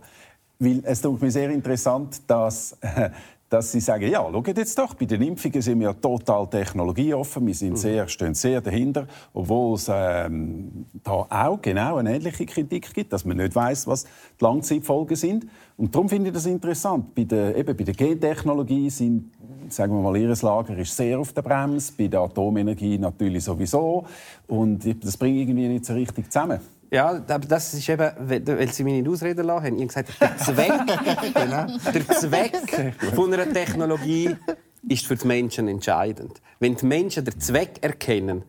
Weil es tut mir sehr interessant, dass dass sie sagen, ja, schaut jetzt doch, bei den Impfungen sind wir total technologieoffen, wir sind mhm. sehr, stehen sehr dahinter, obwohl es ähm, da auch genau eine ähnliche Kritik gibt, dass man nicht weiß, was die Langzeitfolgen sind. Und darum finde ich das interessant. Bei der, eben bei der Gentechnologie sind, sagen wir mal, ihr Lager ist sehr auf der Bremse, bei der Atomenergie natürlich sowieso. Und das bringt irgendwie nicht so richtig zusammen. Ja, aber das ist eben, weil Sie mich nicht ausreden lassen haben, ich gesagt, der Zweck, genau. der Zweck von einer Technologie ist für die Menschen entscheidend. Wenn die Menschen den Zweck erkennen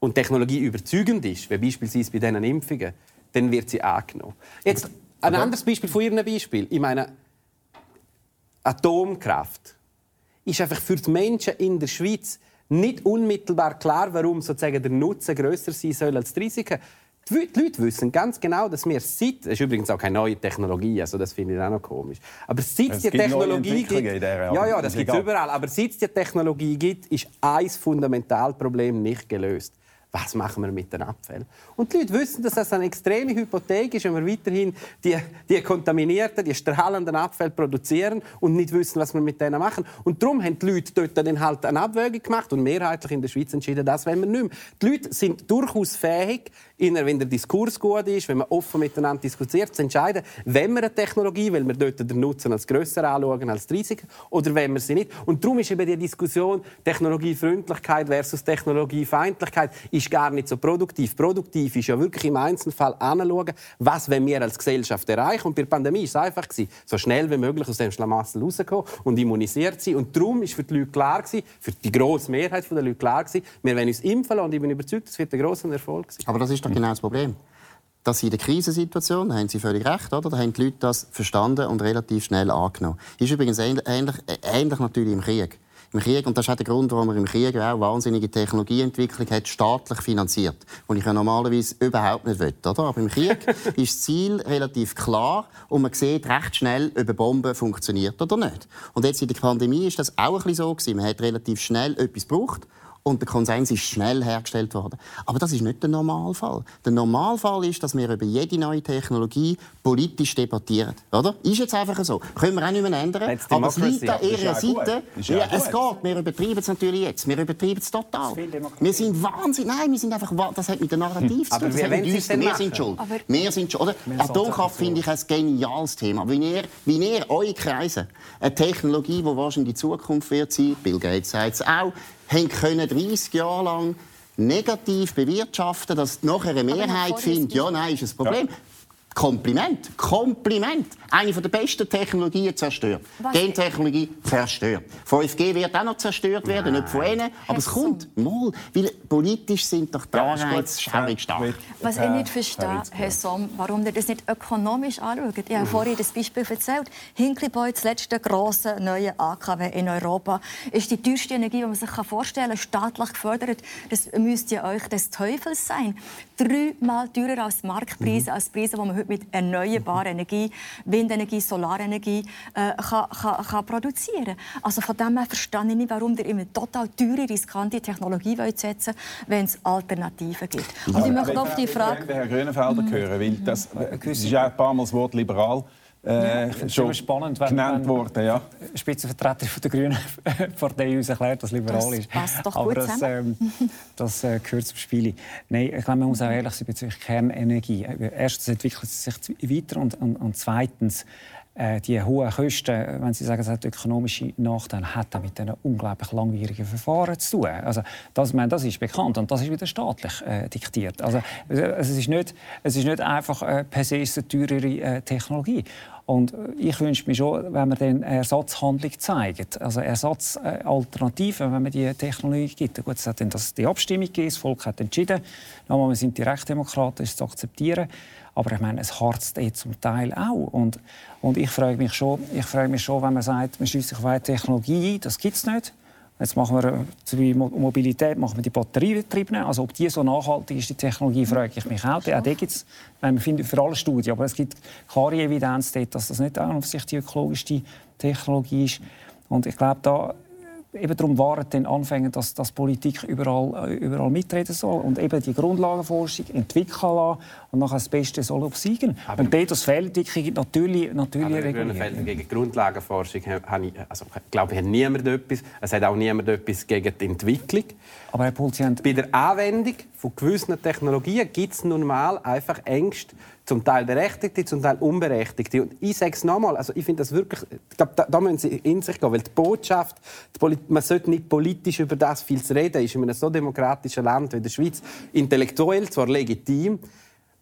und Technologie überzeugend ist, wie beispielsweise bei diesen Impfungen, dann wird sie angenommen. Jetzt ein anderes Beispiel von Ihrem Beispiel. Ich meine, Atomkraft ist einfach für die Menschen in der Schweiz nicht unmittelbar klar, warum sozusagen der Nutzen größer sein soll als die Risiken. Die Leute wissen ganz genau, dass wir seit, das ist übrigens auch keine neue Technologie, also das finde ich auch noch komisch, aber seit es die Technologie gibt, ja, ja, das gibt es überall, aber seit es die Technologie gibt, ist ein Fundamentalproblem nicht gelöst. Was machen wir mit den Abfällen? Und die Leute wissen, dass das eine extreme Hypothek ist, wenn wir weiterhin die, die kontaminierten, die strahlenden Abfälle produzieren und nicht wissen, was wir mit denen machen. Und darum haben die Leute dort dann halt eine Abwägung gemacht und mehrheitlich in der Schweiz entschieden, das wollen wir nicht mehr. Die Leute sind durchaus fähig, wenn der Diskurs gut ist, wenn man offen miteinander diskutiert, zu entscheiden, wenn wir eine Technologie, weil wir dort den Nutzen als grösser anschauen als die Risiken, oder wenn wir sie nicht. Und darum ist eben die Diskussion Technologiefreundlichkeit versus Technologiefeindlichkeit ist gar nicht so produktiv. Produktiv ist ja wirklich im Einzelfall anschauen, was wir als Gesellschaft erreichen. Und bei der Pandemie war es einfach, so schnell wie möglich aus dem Schlamassel rauszukommen und immunisiert sein. Und darum ist für die Leute klar, für die grosse Mehrheit der Leute klar, wir wollen uns impfen und ich bin überzeugt, das wird ein grosser Erfolg sein. Aber das ist doch genau das Problem. Dass in der Krisensituation, da haben Sie völlig recht, oder? da haben die Leute das verstanden und relativ schnell angenommen. Ist übrigens ähnlich, ähnlich natürlich im Krieg. Im Krieg, und das ist auch der Grund, warum man im Krieg auch wahnsinnige Technologieentwicklung hat, staatlich finanziert. Und ich ja normalerweise überhaupt nicht will, oder? Aber im Krieg ist das Ziel relativ klar und man sieht recht schnell, ob eine Bombe funktioniert oder nicht. Und jetzt in der Pandemie ist das auch ein bisschen so gewesen. Man hat relativ schnell etwas gebraucht und der Konsens ist schnell hergestellt worden. Aber das ist nicht der Normalfall. Der Normalfall ist, dass wir über jede neue Technologie politisch debattieren. Oder? Ist jetzt einfach so. Können wir auch nicht mehr ändern. Aber es liegt an ihrer Seite. Ja, es geht. Wir übertreiben es natürlich jetzt. Wir übertreiben es total. Wir sind wahnsinnig. Nein, wir sind einfach. Das hat mit dem Narrativ zu tun. Hat mit uns. Wir sind schuld. Wir sind schuld. Atomkraft finde ich ein geniales Thema. Wie ihr, wie ihr eure Kreise eine Technologie, die wahrscheinlich die Zukunft wird sein, Bill Gates sagt es auch, haben können 30 Jahre lang negativ bewirtschaften, dass nachher eine Mehrheit findet, ja, nein, ist ein Problem. Ja. Kompliment, Kompliment. Eine der besten Technologien zerstört. Was? Gentechnologie zerstört. 5G wird auch noch zerstört werden, Nein. nicht von ihnen. Aber es kommt mal, weil politisch sind doch die Anreize schaurig stark. Was ich nicht verstehe, Herr Somm, warum ihr das nicht ökonomisch anschaut. Ich habe vorhin das Beispiel erzählt. Hinkleyboy, das letzte grosse neue AKW in Europa, ist die teuerste Energie, die man sich vorstellen kann, staatlich gefördert. Das müsste euch des Teufels sein. Dreimal teurer als Marktpreise, mhm. als Preise, die man heute mit erneuerbarer Energie, Windenergie, Solarenergie äh, kann, kann, kann produzieren. Also von dem her verstehe ich nicht, warum ihr immer total teure, riskante Technologie setzen wenn es Alternativen gibt. Und ich möchte auf die Frage... Ich Herrn Grünenfelder hören, weil das, das ist ja ein paar Mal das Wort liberal äh, ja, schon spannend, wenn, genannt worden. Ja. Spitzenvertreter von der Grünen Partei uns erklärt, dass liberal das ist. Passt doch Aber gut das, ähm, das äh, gehört zum Spiel. Nein, ich glaube, man muss auch ehrlich sein bezüglich Kernenergie. Erstens entwickelt es sich weiter und, und, und zweitens äh, die hohen Kosten, wenn Sie sagen, es hat ökonomische Nachteile, hat mit diesen unglaublich langwierigen Verfahren zu tun. Also das, meine, das ist bekannt und das ist wieder staatlich äh, diktiert. Also es ist nicht, es ist nicht einfach äh, per se eine teurere äh, Technologie. Und ich wünsche mir schon, wenn man dann Ersatzhandlung zeigt, also Ersatzalternativen, wenn man die Technologie gibt. Gut, es hat dann das, die Abstimmung gegeben, das Volk hat entschieden, nochmal, wir sind die Rechtsdemokraten, ist zu akzeptieren. Aber ich meine, es harzt eh zum Teil auch. Und, und ich frage mich schon, ich frage mich schon, wenn man sagt, man schließt sich auf eine Technologie ein, das gibt es nicht. Jetzt machen wir zur Mobilität machen wir die batteriebetriebenen. Also ob die so nachhaltig ist, die Technologie, frage ich mich auch. Auch da gibt's, man findet für alle Studien, aber es gibt klare Evidenz dass das nicht an sich die ökologischste Technologie ist. Und ich glaube, da eben darum waren dann Anfänge, dass, dass Politik überall, äh, überall mitreden soll und eben die Grundlagenforschung entwickeln lassen und nachher das Beste soll obsiegen. Aber und dort das Fehlentwicklung natürlich, natürlich regulieren. Gegen Grundlagenforschung habe ich, also, ich glaube, hat niemand etwas. Es hat auch niemand etwas gegen die Entwicklung. Aber Herr Pulz, Bei der Anwendung von gewissen Technologien gibt es nun mal einfach Ängste zum Teil Berechtigte, zum Teil Unberechtigte. Und ich sage es nochmal, also ich finde das wirklich, ich glaube, da, da, müssen Sie in sich gehen, weil die Botschaft, die man sollte nicht politisch über das viel reden, ist in einem so demokratischen Land wie der Schweiz intellektuell zwar legitim,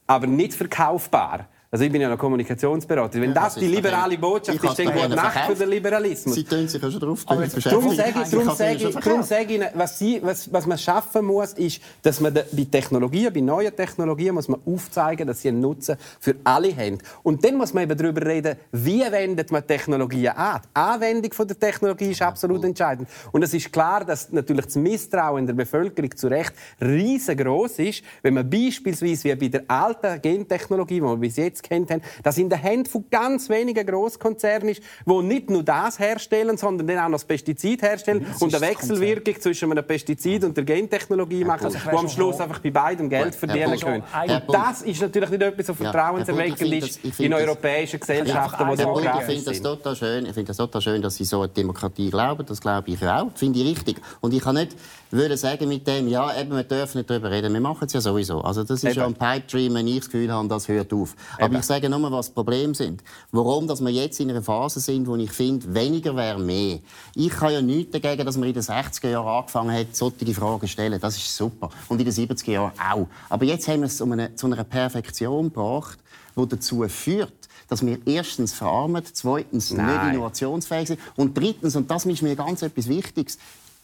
aber nicht verkaufbar. Also ich bin ja ein Kommunikationsberater. Wenn das, das die liberale Botschaft ist, dann gut Nacht für den Liberalismus. Sie tun sich ja schon darauf Aber darum sage ich, darum sage ich, darum sage ich was, Sie, was, was man schaffen muss, ist, dass man bei Technologien, bei neuen Technologien, muss man aufzeigen, dass sie einen Nutzen für alle haben. Und dann muss man eben darüber reden, wie wendet man Technologien an. Die Anwendung von der Technologie ist absolut entscheidend. Und es ist klar, dass natürlich das Misstrauen in der Bevölkerung zu Recht riesengroß ist, wenn man beispielsweise wie bei der alten Gentechnologie, die wir bis jetzt Netz kennt haben, das in den Händen von ganz wenigen Großkonzernen ist, die nicht nur das herstellen, sondern dann auch noch das Pestizid herstellen das und eine Wechselwirkung zwischen einem Pestizid und der Gentechnologie machen, also, wo am Schluss einfach bei beidem Geld verdienen können. Und das ist natürlich nicht etwas so vertrauenserweckend ist in europäischen Gesellschaften, wo demokratisch sind. Ich finde das total schön. Ich finde das total schön, dass Sie so an Demokratie glauben. Das glaube ich auch. Das finde ich richtig. Und ich kann nicht würde sagen mit dem, ja, eben, wir dürfen nicht darüber reden. Wir machen es ja sowieso. Also das ist eben. ja ein Pipe Dream, wenn ich das Gefühl habe, das hört auf. Eben. Aber ich sage nur, was das Problem sind. Warum dass wir jetzt in einer Phase sind, wo ich finde, weniger wäre mehr. Ich habe ja nichts dagegen, dass man in den 60er Jahren angefangen hat, solche Fragen zu stellen. Das ist super. Und in den 70er Jahren auch. Aber jetzt haben wir es um eine, zu einer Perfektion gebracht, die dazu führt, dass wir erstens verarmen, zweitens Nein. nicht innovationsfähig sind und drittens, und das ist mir ganz etwas Wichtiges,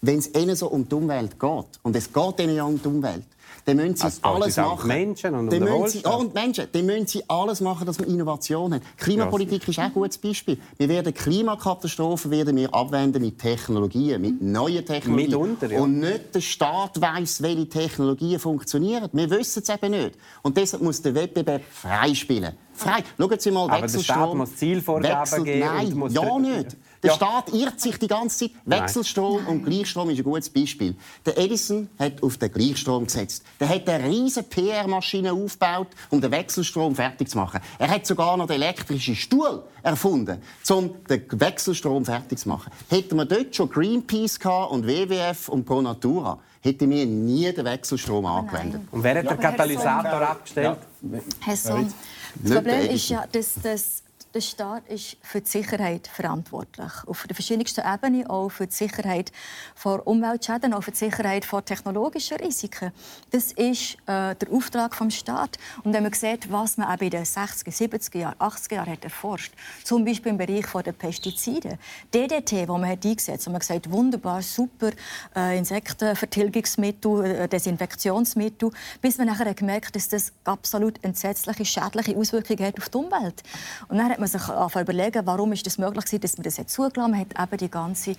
wenn es ihnen so um die Umwelt geht, und es geht ihnen ja um die Umwelt, dann müssen sie also, alles machen. Menschen und, dann müssen sie, oh, und Menschen. Dann müssen sie alles machen, dass wir Innovation haben. Klimapolitik ist auch ein gutes Beispiel. Wir werden Klimakatastrophen werden wir abwenden mit Technologien, mit neuen Technologien. Mitunter, ja. Und nicht der Staat weiß, welche Technologien funktionieren. Wir wissen es eben nicht. Und deshalb muss der Wettbewerb freispielen. Frei. Schauen Sie mal, Wechselstrom. Aber der Staat muss Zielvorgaben Wechsel, geben. Nein, ja nicht. Der ja. Staat irrt sich die ganze Zeit. Wechselstrom Nein. und Gleichstrom ist ein gutes Beispiel. Der Edison hat auf den Gleichstrom gesetzt. Der hat eine riesige PR-Maschine aufgebaut, um den Wechselstrom fertig zu machen. Er hat sogar noch den elektrischen Stuhl erfunden, um den Wechselstrom fertig zu machen. Hätten wir dort schon Greenpeace und WWF und Pro Natura, hätten wir nie den Wechselstrom angewendet. Und wer hat ja, den Katalysator abgestellt? Ja. Herr Sohn, das Problem ist ja, dass das der Staat ist für die Sicherheit verantwortlich. Auf der verschiedensten Ebene, auch für die Sicherheit vor Umweltschäden, auch für die Sicherheit vor technologischen Risiken. Das ist äh, der Auftrag des Staates. Und wenn man sieht, was man auch in den 60er, 70er Jahren, 80er Jahren hat erforscht, zum Beispiel im Bereich der Pestizide, DDT, wo man hat eingesetzt, hat man gesagt, wunderbar, super äh, Insektenvertilgungsmittel, äh, Desinfektionsmittel, bis man nachher gemerkt hat, dass das absolut entsetzliche, schädliche Auswirkungen hat auf die Umwelt. Und dann hat man man sich überlegen, warum ist das möglich war, dass man das zugelassen hat. Man hat eben die ganze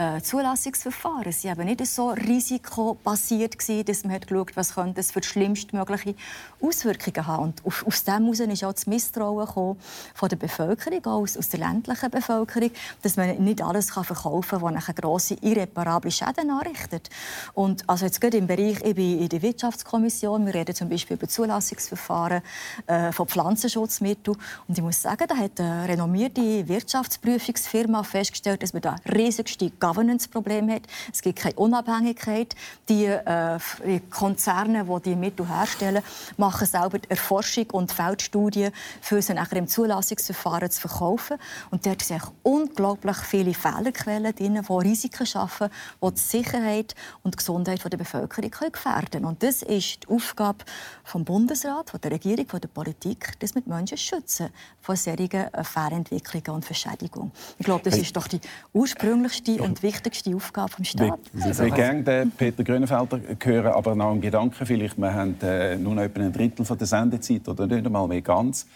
äh, Zulassungsverfahren. Sie waren nicht so risikobasiert gewesen, dass man hat geschaut, was könnte es für die schlimmstmögliche Auswirkungen haben. Und auf, aus dem heraus ist auch das Misstrauen von der Bevölkerung, auch aus, aus der ländlichen Bevölkerung, dass man nicht alles kann verkaufen kann, was grosse irreparable Schäden anrichtet. Und also jetzt gerade im Bereich, ich bin in der Wirtschaftskommission, wir reden zum Beispiel über Zulassungsverfahren äh, von Pflanzenschutzmitteln. Und ich muss sagen, da hat eine renommierte Wirtschaftsprüfungsfirma festgestellt, dass man da riesigste Governance-Probleme hat. Es gibt keine Unabhängigkeit. Die, äh, die Konzerne, die die Mittel herstellen, machen selber Erforschung und Feldstudien, für sie nachher im Zulassungsverfahren zu verkaufen. Und dort sind unglaublich viele Fehlerquellen drin, die Risiken schaffen, die die Sicherheit und die Gesundheit der Bevölkerung gefährden können. Und das ist die Aufgabe des Bundesrats, der Regierung, der Politik, dass wir die Menschen schützen vor solchen Fehlentwicklungen und Verschädigungen. Ich glaube, das ist doch die ursprünglichste und wichtigste Aufgabe des Staates. Ich würde gerne den Peter Grünenfelder hören, aber noch einen Gedanken vielleicht. Wir haben äh, nur noch etwa ein Drittel von der Sendezeit oder nicht einmal mehr ganz.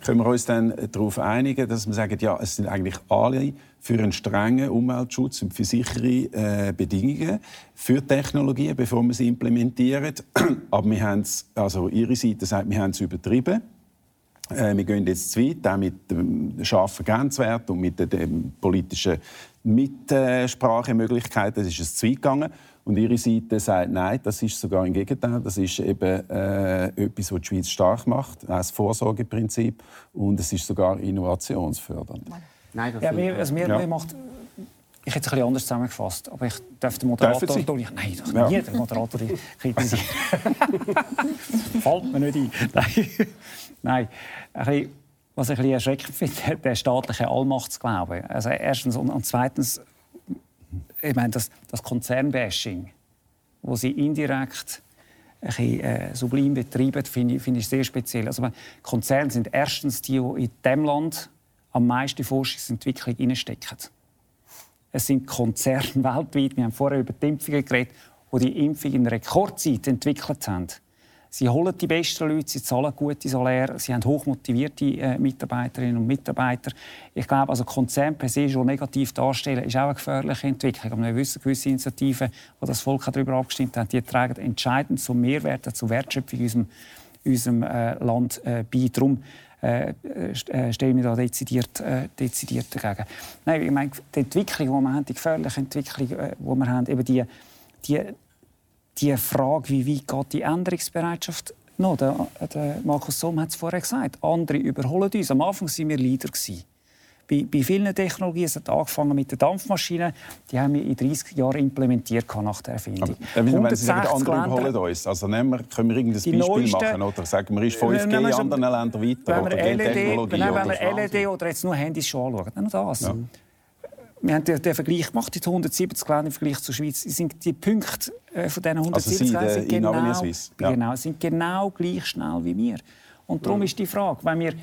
Können wir uns dann darauf einigen, dass wir sagen, ja, es sind eigentlich alle für einen strengen Umweltschutz und für sichere äh, Bedingungen für Technologien, bevor wir sie implementieren. Aber wir haben also Ihre Seite sagt, wir haben es übertrieben. Äh, wir gehen jetzt zu weit, auch mit dem scharfen Grenzwert und mit den politischen Mitsprachemöglichkeiten. Das ist es zu weit gegangen. Und Ihre Seite sagt, nein, das ist sogar im Gegenteil. Das ist eben äh, etwas, was die Schweiz stark macht, als Vorsorgeprinzip. Und es ist sogar innovationsfördernd. Nein, das ja, mir, also mir, ja. mir macht ich hätte es ein bisschen anders zusammengefasst, aber ich darf den Moderator durch. Nein, doch ja. nie den Moderator kritisieren. Fällt mir nicht ein. Nein, Nein. Ein bisschen, was ich ein bisschen erschreckend finde, der staatliche Allmachtsglaube. Also erstens und, und zweitens, ich meine, das, das Konzernbashing, wo sie indirekt ein bisschen, äh, sublim betreiben, finde ich, find ich sehr speziell. Also, Konzerne sind erstens die, die in diesem Land am meisten Forschungsentwicklung reinstecken. Es sind Konzerne weltweit, wir haben vorher über die Impfungen geredet, die die Impfung in Rekordzeit entwickelt haben. Sie holen die besten Leute, sie zahlen gute Salär, sie haben hochmotivierte äh, Mitarbeiterinnen und Mitarbeiter. Ich glaube, also Konzern per se schon negativ darstellen, ist auch eine gefährliche Entwicklung. Aber wir wissen, gewisse Initiativen, wo das Volk darüber abgestimmt hat, die tragen entscheidend zum Mehrwert, zur Wertschöpfung in unserem, unserem äh, Land äh, bei. Darum äh, stelle mich da dezidiert, äh, dezidiert dagegen. Nein, ich meine, die Entwicklung, die wir haben, die gefährliche Entwicklung, äh, die wir haben, eben die, die, die Frage, wie weit geht die Änderungsbereitschaft noch? Der, der Markus Somm hat es vorher gesagt, andere überholen uns. Am Anfang waren wir Leader. Gewesen bei, bei vielen Technologien, es hat angefangen mit den Dampfmaschinen, die haben wir in 30 Jahren implementiert nach der Erfindung. Aber, wenn Sie sagen, andere überholen uns, also nehmen wir, können wir irgendein Beispiel neuesten, machen oder sagen wir, ist 5G in anderen Ländern weiter oder LED, Technologie wenn, oder wir LED oder jetzt nur Handys schon anschauen, nur das. Ja. Wir haben den, den Vergleich gemacht, die 170 Länder im Vergleich zur Schweiz, sind die Punkte äh, von diesen 170 also sind, genau, ja. genau, sind genau gleich schnell wie wir. Und darum ja. ist die Frage, wenn wir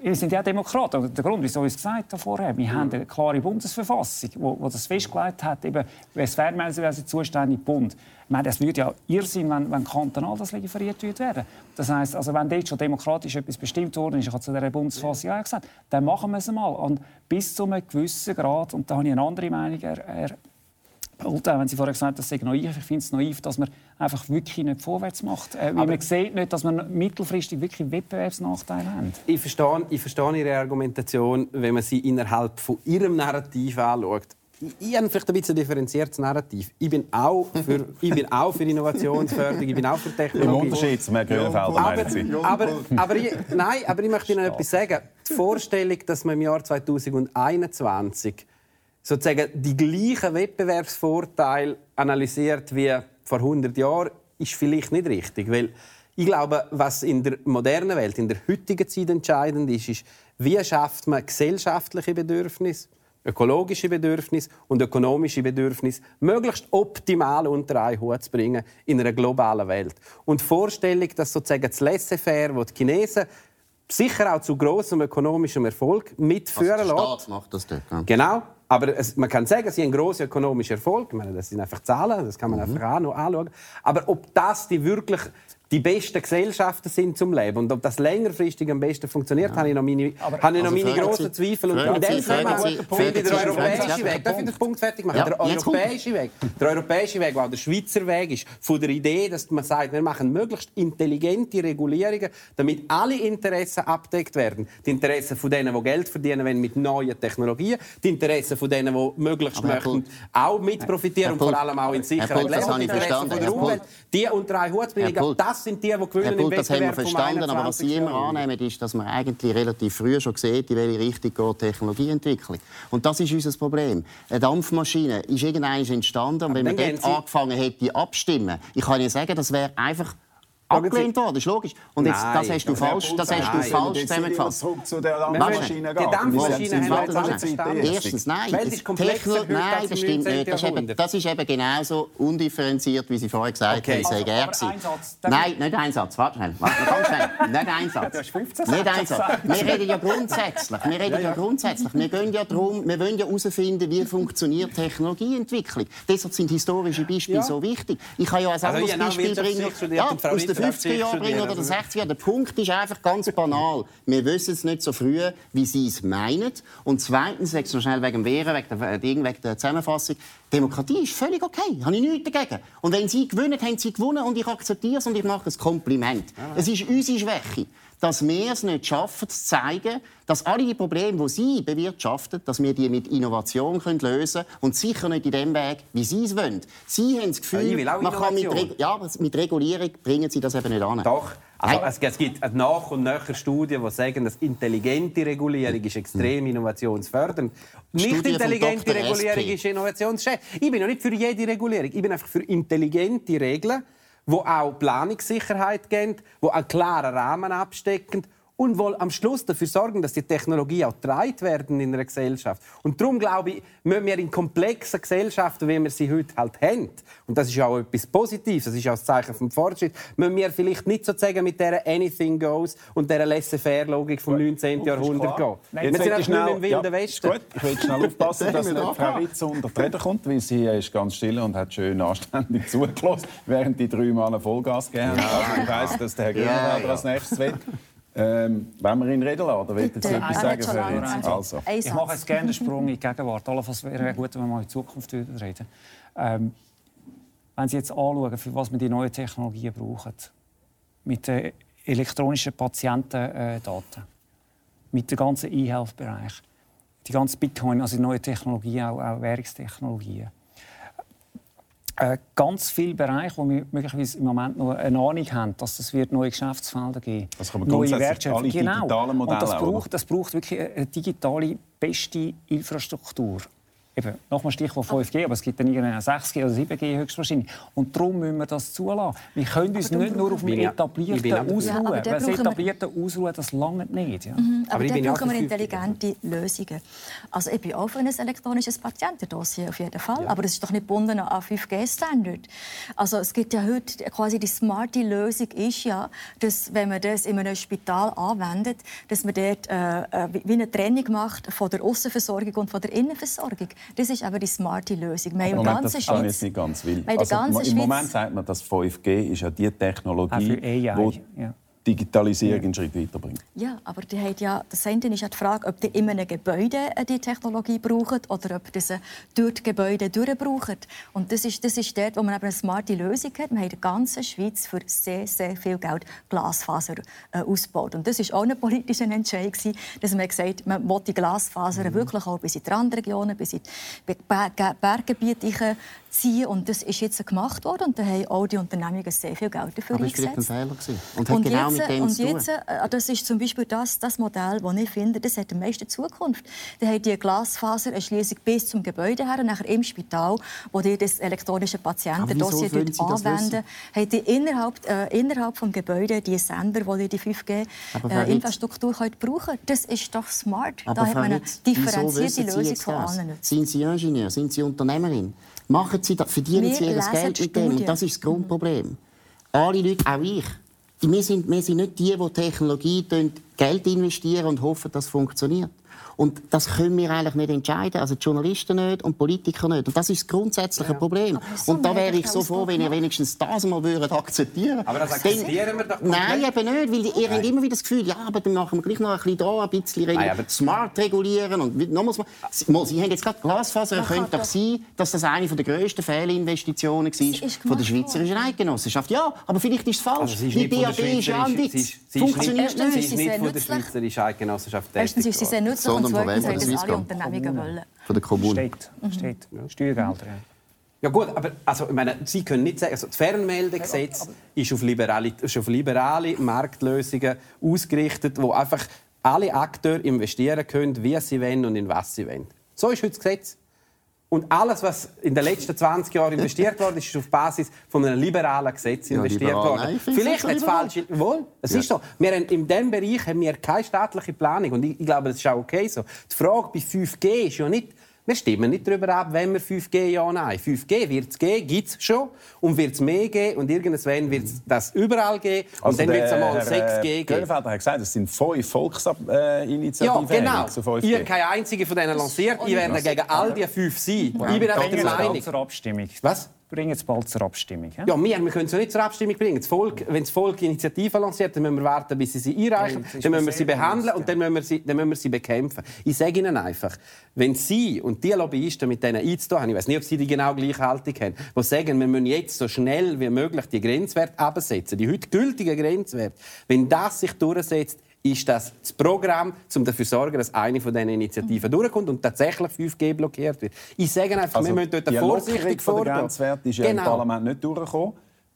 wir sind ja Demokraten. Der Grund, wieso ich es gesagt habe vorher, wir haben eine klare Bundesverfassung, wo das festgelegt hat, eben, es wäre zuständig Bund. Ich meine, das würde ja Irrsinn, wenn, wenn kantonal das legiferiert werden. Das heißt, also wenn dort schon demokratisch etwas bestimmt worden ist, ich habe zu dieser Bundesfassung auch gesagt, dann machen wir es mal. Und bis zu einem gewissen Grad, und da habe ich eine andere Meinung, er, er und auch wenn Sie vorher gesagt haben, das sei naiv, ich finde es naiv, dass man einfach wirklich nicht vorwärts macht. Äh, weil man sieht nicht, dass man mittelfristig wirklich Wettbewerbsnachteile haben. Ich verstehe, ich verstehe Ihre Argumentation, wenn man sie innerhalb von Ihrem Narrativ anschaut. Ich habe vielleicht ein bisschen differenziertes Narrativ. Ich bin auch für, ich bin auch für Innovationsförderung, ich bin auch für Technologie. Im Unterschied zum Herrn Grünfelder, meinen Sie? Aber, aber ich, nein, aber ich möchte Ihnen etwas sagen. Die Vorstellung, dass man im Jahr 2021 sozusagen die gleichen Wettbewerbsvorteile analysiert wie vor 100 Jahren, ist vielleicht nicht richtig. Weil ich glaube, was in der modernen Welt, in der heutigen Zeit entscheidend ist, ist, wie schafft man gesellschaftliche Bedürfnisse, ökologische Bedürfnisse und ökonomische Bedürfnisse möglichst optimal unter einen Hut zu bringen in einer globalen Welt. Und die Vorstellung, dass sozusagen das Laissez-faire, das die Chinesen sicher auch zu großem ökonomischem Erfolg mitführen also der Staat macht das dort. Ja. Genau. Aber es, man kann sagen, sie haben einen grossen ökonomischen Erfolg. Ich meine, das sind einfach Zahlen, das kann man mhm. einfach auch noch anschauen. Aber ob das die wirklich die besten Gesellschaften sind zum Leben. Und ob das längerfristig am besten funktioniert, ja. habe ich noch meine, habe ich noch also meine grossen Zweifel. Und in dem Fall finde ich der europäische Weg, darf ich den Punkt fertig machen? Ja, der europäische Weg, der europäische Weg, der der Schweizer Weg ist, von der Idee, dass man sagt, wir machen möglichst intelligente Regulierungen, damit alle Interessen abdeckt werden. Die Interessen von denen, die Geld verdienen wollen mit neuen Technologien, die Interessen von denen, die möglichst Aber möchten auch mit profitieren und vor allem auch in Sicherheit leben, die Interessen von der Umwelt, die unter einen Hut bringen. Das sind die, die gewinnen Herr Pult, das haben wir verstanden, aber was Sie immer annehmen, ist, dass man eigentlich relativ früh schon sieht, in welche Richtung geht Technologieentwicklung. Und das ist unser Problem. Eine Dampfmaschine ist irgendwann entstanden und wenn man dort angefangen hätte, abstimmen, ich kann Ihnen sagen, das wäre einfach abgelehnt worden, das ist logisch. Und jetzt, das hast du falsch, das hast du falsch zusammengefasst. Zurück zu der Dampfmaschine Die Dampfmaschine haben Erstens, nein. Techno, nein, das stimmt nicht. Das ist, eben, das ist eben genauso undifferenziert, wie Sie vorher gesagt haben, sei er Nein, nicht ein Satz. Warte schnell. Warte, ganz schnell. Nicht ein Satz. Nicht ein Satz. Wir reden ja grundsätzlich. Wir reden ja grundsätzlich. Wir gehen ja darum, wir wollen ja herausfinden, wie funktioniert Technologieentwicklung. Deshalb sind historische Beispiele so wichtig. Ich kann ja ein anderes Beispiel bringen. Ja, aus den 50er Jahren bringen oder den 60er Jahren. Der Punkt ist einfach ganz banal. Wir wissen es nicht so früh, wie Sie es meinen. Und zweitens, sage noch schnell wegen dem Wehren, wegen der, wegen der Zusammenfassung, Demokratie ist völlig okay. Habe ich nichts dagegen. Und wenn Sie gewinnen, haben Sie gewonnen und ich akzeptiere es und ich mache ein Kompliment. Es ist unsere Schwäche dass wir es nicht schaffen, zu zeigen, dass alle die Probleme, die Sie bewirtschaften, dass wir die mit Innovation können lösen können und sicher nicht in dem Weg, wie Sie es wollen. Sie haben das Gefühl, ja, man kann mit, Re ja, mit Regulierung bringen Sie das eben nicht an. Doch. Also, es, gibt eine nach und nach Studien, die sagen, dass intelligente Regulierung ist extrem innovationsfördernd. Nicht intelligente Regulierung ist innovationsschädigend. Ich bin noch nicht für jede Regulierung. Ich bin einfach für intelligente Regeln, wo auch Planungssicherheit geben, wo einen klaren Rahmen abstecken und wohl am Schluss dafür sorgen, dass die Technologie auch getragen werden in einer Gesellschaft. Und darum glaube ich, müssen wir in komplexen Gesellschaften, wie wir sie heute halt haben, und das ist auch etwas Positives, das ist auch ein Zeichen vom Fortschritt, müssen wir vielleicht nicht sozusagen mit dieser Anything Goes und dieser Laissez-faire-Logik vom 19. Jahrhundert gehen. Nein, Jetzt wir sind einfach schnell, im Wilden ja, Westen. Gut. Ich will schnell aufpassen, dass nicht Frau Witz unter die Rede kommt, weil sie ist ganz still und hat schön anständig zugelassen, während die drei Männer Vollgas geben. Ja. Also ich weiss, dass der Herr Grünwälder ja, ja. als nächstes will. Ähm, wenn wir ihn reden lassen, oder wollt Sie etwas sagen für jetzt? Also. Ich mache jetzt gerne den Sprung in die Gegenwart. Allenfalls wäre gut, wenn wir mal in die Zukunft reden. Ähm, wenn Sie jetzt anschauen, für was wir die neuen Technologien brauchen, mit der elektronischen Patientendaten, mit dem ganzen E-Health-Bereich, die ganze Bitcoin, also neue Technologien, auch, auch Währungstechnologien. Äh, ganz viele Bereiche, wo wir möglicherweise im Moment noch eine Ahnung haben, dass es wird neue Geschäftsfelder geben Das kann man neue Wertschöpfung. Genau. Modelle Und das braucht, das braucht wirklich eine digitale, beste Infrastruktur eben, nochmal Stichwort 5G, aber es gibt dann irgendeine 6G oder 7G höchstwahrscheinlich. Und darum müssen wir das zulassen. Wir können uns nicht nur auf dem Etablierten ausruhen. Ja, das Etablierte Ausruhen, das lange nicht. Ja. Mhm, aber, aber da brauchen wir intelligente Lösungen. Also ich bin auch für ein elektronisches Patientendossier auf jeden Fall, ja. aber es ist doch nicht gebunden an 5G-Standard. Also es gibt ja heute quasi die smarte Lösung ist ja, dass wenn man das in einem Spital anwendet, dass man dort äh, äh wie eine Trennung macht von der Außenversorgung und von der Innenversorgung. Das ist aber die smarte Lösung. Wir im Moment, das kann ich nicht ganz will. Also, Im Moment sagt man, dass 5G ist ja die Technologie, die ja. Digitalisierung einen Schritt weiterbringt. Ja, aber die hat ja, das eine ist ja die Frage, ob die in einem Gebäude äh, die Technologie brauchen oder ob diese durch das Gebäude durchbrauchen. Und das ist, das ist dort, wo man eine smarte Lösung hat. Wir haben in der ganzen Schweiz für sehr, sehr viel Geld Glasfaser äh, ausgebaut. Und das war auch ein politischer Entscheid, gewesen, dass man gesagt hat, man will die Glasfaser mhm. wirklich auch bis in die Randregionen, bis in die Berggebiete ziehen. Und das ist jetzt gemacht worden. Und da haben auch die Unternehmungen sehr viel Geld dafür Aber eingesetzt. Das war ein Fehler. Und, und genau jetzt, und jetzt, äh, das ist zum Beispiel das, das Modell, das ich finde, das hat die meiste Zukunft. Da haben die Glasfaser eine Schließung bis zum Gebäude her und nachher im Spital, wo die das elektronische Patientendossier anwenden, haben die innerhalb, äh, innerhalb des Gebäudes die Sender, wo die die 5G-Infrastruktur äh, brauchen können. Das ist doch smart. Aber da hat man eine differenzierte Lösung von allen. Sind Sie Ingenieur? Sind Sie Unternehmerin? Machen Sie verdienen wir Sie Ihr Geld mit dem. Und das ist das Grundproblem. Alle Leute, auch ich, wir sind, wir sind nicht die, die Technologie Geld investieren und hoffen, dass es funktioniert. Und das können wir eigentlich nicht entscheiden. Also die Journalisten nicht und die Politiker nicht. Und das ist das grundsätzliche ja. Problem. So und da wäre ich so froh, wenn ihr wenigstens das mal würdet akzeptieren Aber das akzeptieren wir doch komplett. Nein, eben nicht. Weil ihr habt immer wieder das Gefühl, ja, aber dann machen wir gleich noch ein bisschen da, ein bisschen Nein, smart regulieren. Und nochmals mal, Sie haben jetzt gerade Glasfaser. Es könnte doch sein, dass das eine der grössten Fehlinvestitionen war von der Schweizerischen Eidgenossenschaft. Ja, aber vielleicht ist es falsch. Also, die DAB ist ja ein Witz. Funktioniert nicht. Sie ist nicht von der Schweizerischen Eidgenossenschaft Erstens ist sie sehr nützlich zweitens haben das alle Unternehmungen wollen. Von der Kommune. Steht. Mhm. Steht. Ja. Steuergelder. Ja. Ja gut, aber also, ich meine, Sie können nicht sagen, also das Fernmeldegesetz ist auf liberale, ist auf liberale Marktlösungen ausgerichtet, wo einfach alle Akteure investieren können, wie sie wollen und in was sie wollen. So ist heute das Gesetz. Und alles, was in den letzten 20 Jahren investiert wurde, ist auf Basis von einem liberalen Gesetz investiert ja, worden. Nein, Vielleicht es falsch. Wohl, es ja. ist so. Wir haben, in diesem Bereich haben wir keine staatliche Planung. Und ich, ich glaube, das ist auch okay so. Die Frage bei 5G ist ja nicht, wir stimmen nicht darüber ab, wenn wir 5G ja nein. 5G wird es geben, gibt es schon. Und wird es mehr geben und irgendwann wird es das überall geben. Und also dann wird es einmal 6G geben. Göllfelder hat gesagt, es sind fünf Volksinitiativen. Ja, genau. Zu 5G. Ihr keine einzige von denen lanciert. Ich werde gegen all die fünf sein. Ich bin auch der Meinung. Was? Bringen es bald zur Abstimmung. Ja, ja wir, wir können es ja nicht zur Abstimmung bringen. Das Volk, wenn das Volk Initiativen lanciert, dann müssen wir warten, bis sie sie einreichen, ja, dann müssen wir sie behandeln und dann müssen wir sie, dann müssen wir sie bekämpfen. Ich sage Ihnen einfach, wenn Sie und die Lobbyisten mit denen einzutun haben, ich weiß nicht, ob Sie die genau gleiche Haltung haben, die sagen, wir müssen jetzt so schnell wie möglich die Grenzwerte absetzen, die heute gültigen Grenzwerte, wenn das sich durchsetzt, ist das das Programm, um dafür zu sorgen, dass eine von diesen Initiativen durchkommt und tatsächlich 5G blockiert wird. Ich sage einfach, also, wir müssen dort vorsichtig vorgehen. Der Grenzwert ist ja genau. im Parlament nicht durchgekommen.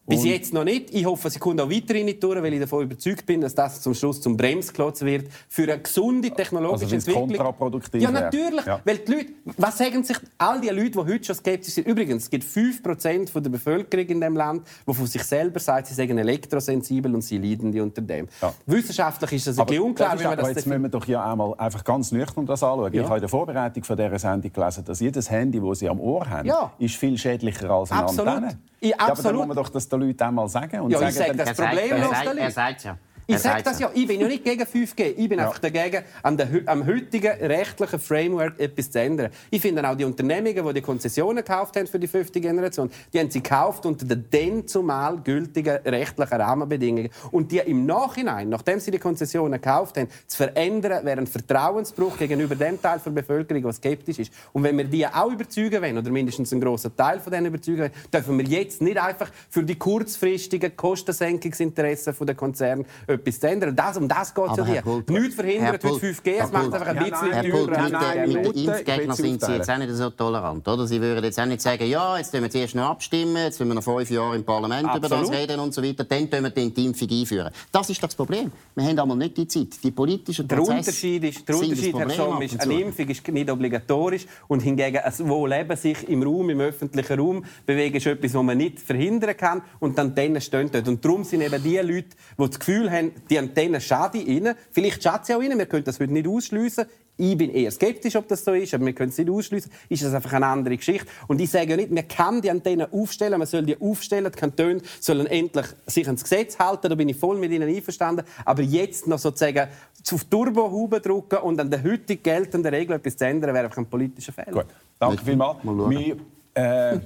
Bis jetzt noch nicht. Ich hoffe, sie kommt auch weiterhin nicht durch, weil ich davon überzeugt bin, dass das zum Schluss zum Bremsklotz wird für eine gesunde technologische also Entwicklung. kontraproduktiv Ja, natürlich. Ja. Weil die Leute, was sagen sich all die Leute, die heute schon skeptisch sind? Übrigens, es gibt 5% von der Bevölkerung in dem Land, die von sich selber sagt, sie seien elektrosensibel und sie leiden unter dem. Ja. Wissenschaftlich ist das ein bisschen unklar, wie man das Jetzt müssen wir doch hier einmal einfach ganz nüchtern das anschauen. Ja. Ich habe in der Vorbereitung von dieser Sendung gelesen, dass jedes Handy, das sie am Ohr haben, ist viel schädlicher als eine Absolut. Antenne. Ja, absolut. Ja, aber dann muss man doch das den Leuten einmal sagen. Und ja, sagen, ich sage das Problem er sagt, er sagt ja. Ich sage das ja, ich bin ja nicht gegen 5G. Ich bin ja. einfach dagegen, der, am heutigen rechtlichen Framework etwas zu ändern. Ich finde auch die Unternehmungen, die die Konzessionen gekauft haben für die fünfte Generation, die haben sie gekauft unter den dann zumal gültigen rechtlichen Rahmenbedingungen. Und die im Nachhinein, nachdem sie die Konzessionen gekauft haben, zu verändern, wäre ein Vertrauensbruch gegenüber dem Teil der Bevölkerung, der skeptisch ist. Und wenn wir die auch überzeugen wollen, oder mindestens einen grossen Teil von denen überzeugen wollen, dürfen wir jetzt nicht einfach für die kurzfristigen Kostensenkungsinteressen der Konzerne etwas zu ändern. Das, um das geht es ja hier. Nichts verhindert heute 5G, es macht einfach ein bisschen Herr Pult, mit, Nein, den- mit den Impfgegnern sind Sie Sie jetzt auch nicht so tolerant, oder? Sie würden jetzt auch nicht sagen, ja, jetzt tun wir zuerst noch abstimmen, jetzt müssen wir noch fünf Jahre im Parlament über das Absolut. reden und so weiter, dann tun wir die Impfung einführen. Das ist doch das Problem. Wir haben einmal nicht die Zeit. Die politischen Der Prozesse Unterschied, ist, der Unterschied Herr ab ist, eine. Impfung ist nicht obligatorisch und hingegen ein Wohlleben sich im Raum, im öffentlichen Raum bewegen, ist etwas, was man nicht verhindern kann und dann denen stehen dort. Und darum sind eben die Leute, die das Gefühl haben, die Antennen schaden ihnen. Vielleicht schadet sie auch ihnen, wir können das heute nicht ausschliessen. Ich bin eher skeptisch, ob das so ist, aber wir können es nicht ausschliessen. Ist das einfach eine andere Geschichte? Und ich sage ja nicht, man kann die Antennen aufstellen, man soll die aufstellen, die Kantone sollen endlich sich ans Gesetz halten, da bin ich voll mit ihnen einverstanden. Aber jetzt noch sozusagen auf Turbohaube drücken und an der heute geltenden Regel etwas zu ändern, wäre einfach ein politischer Fehler. Gut, danke vielmals. Mal schauen. Wir, äh,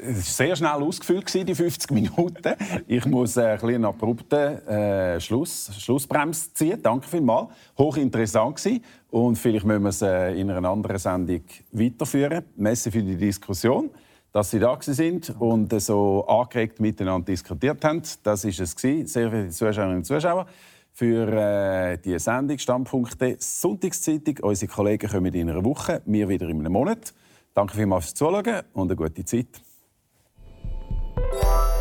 es war sehr schnell ausgefüllt, die 50 Minuten. Ich muss äh, ein bisschen abrupten äh, Schluss, Schlussbremse ziehen. Danke vielmals. Hochinteressant gewesen. Und vielleicht müssen wir es äh, in einer anderen Sendung weiterführen. Merci für die Diskussion, dass Sie da sind und äh, so angeregt miteinander diskutiert haben. Das war es. Gewesen. Sehr viele Zuschauerinnen und Zuschauer für die Sendung Standpunkte Sonntagszeitung. Unsere Kollegen kommen in einer Woche, wir wieder in einem Monat. Danke vielmals fürs Zuschauen und eine gute Zeit. Música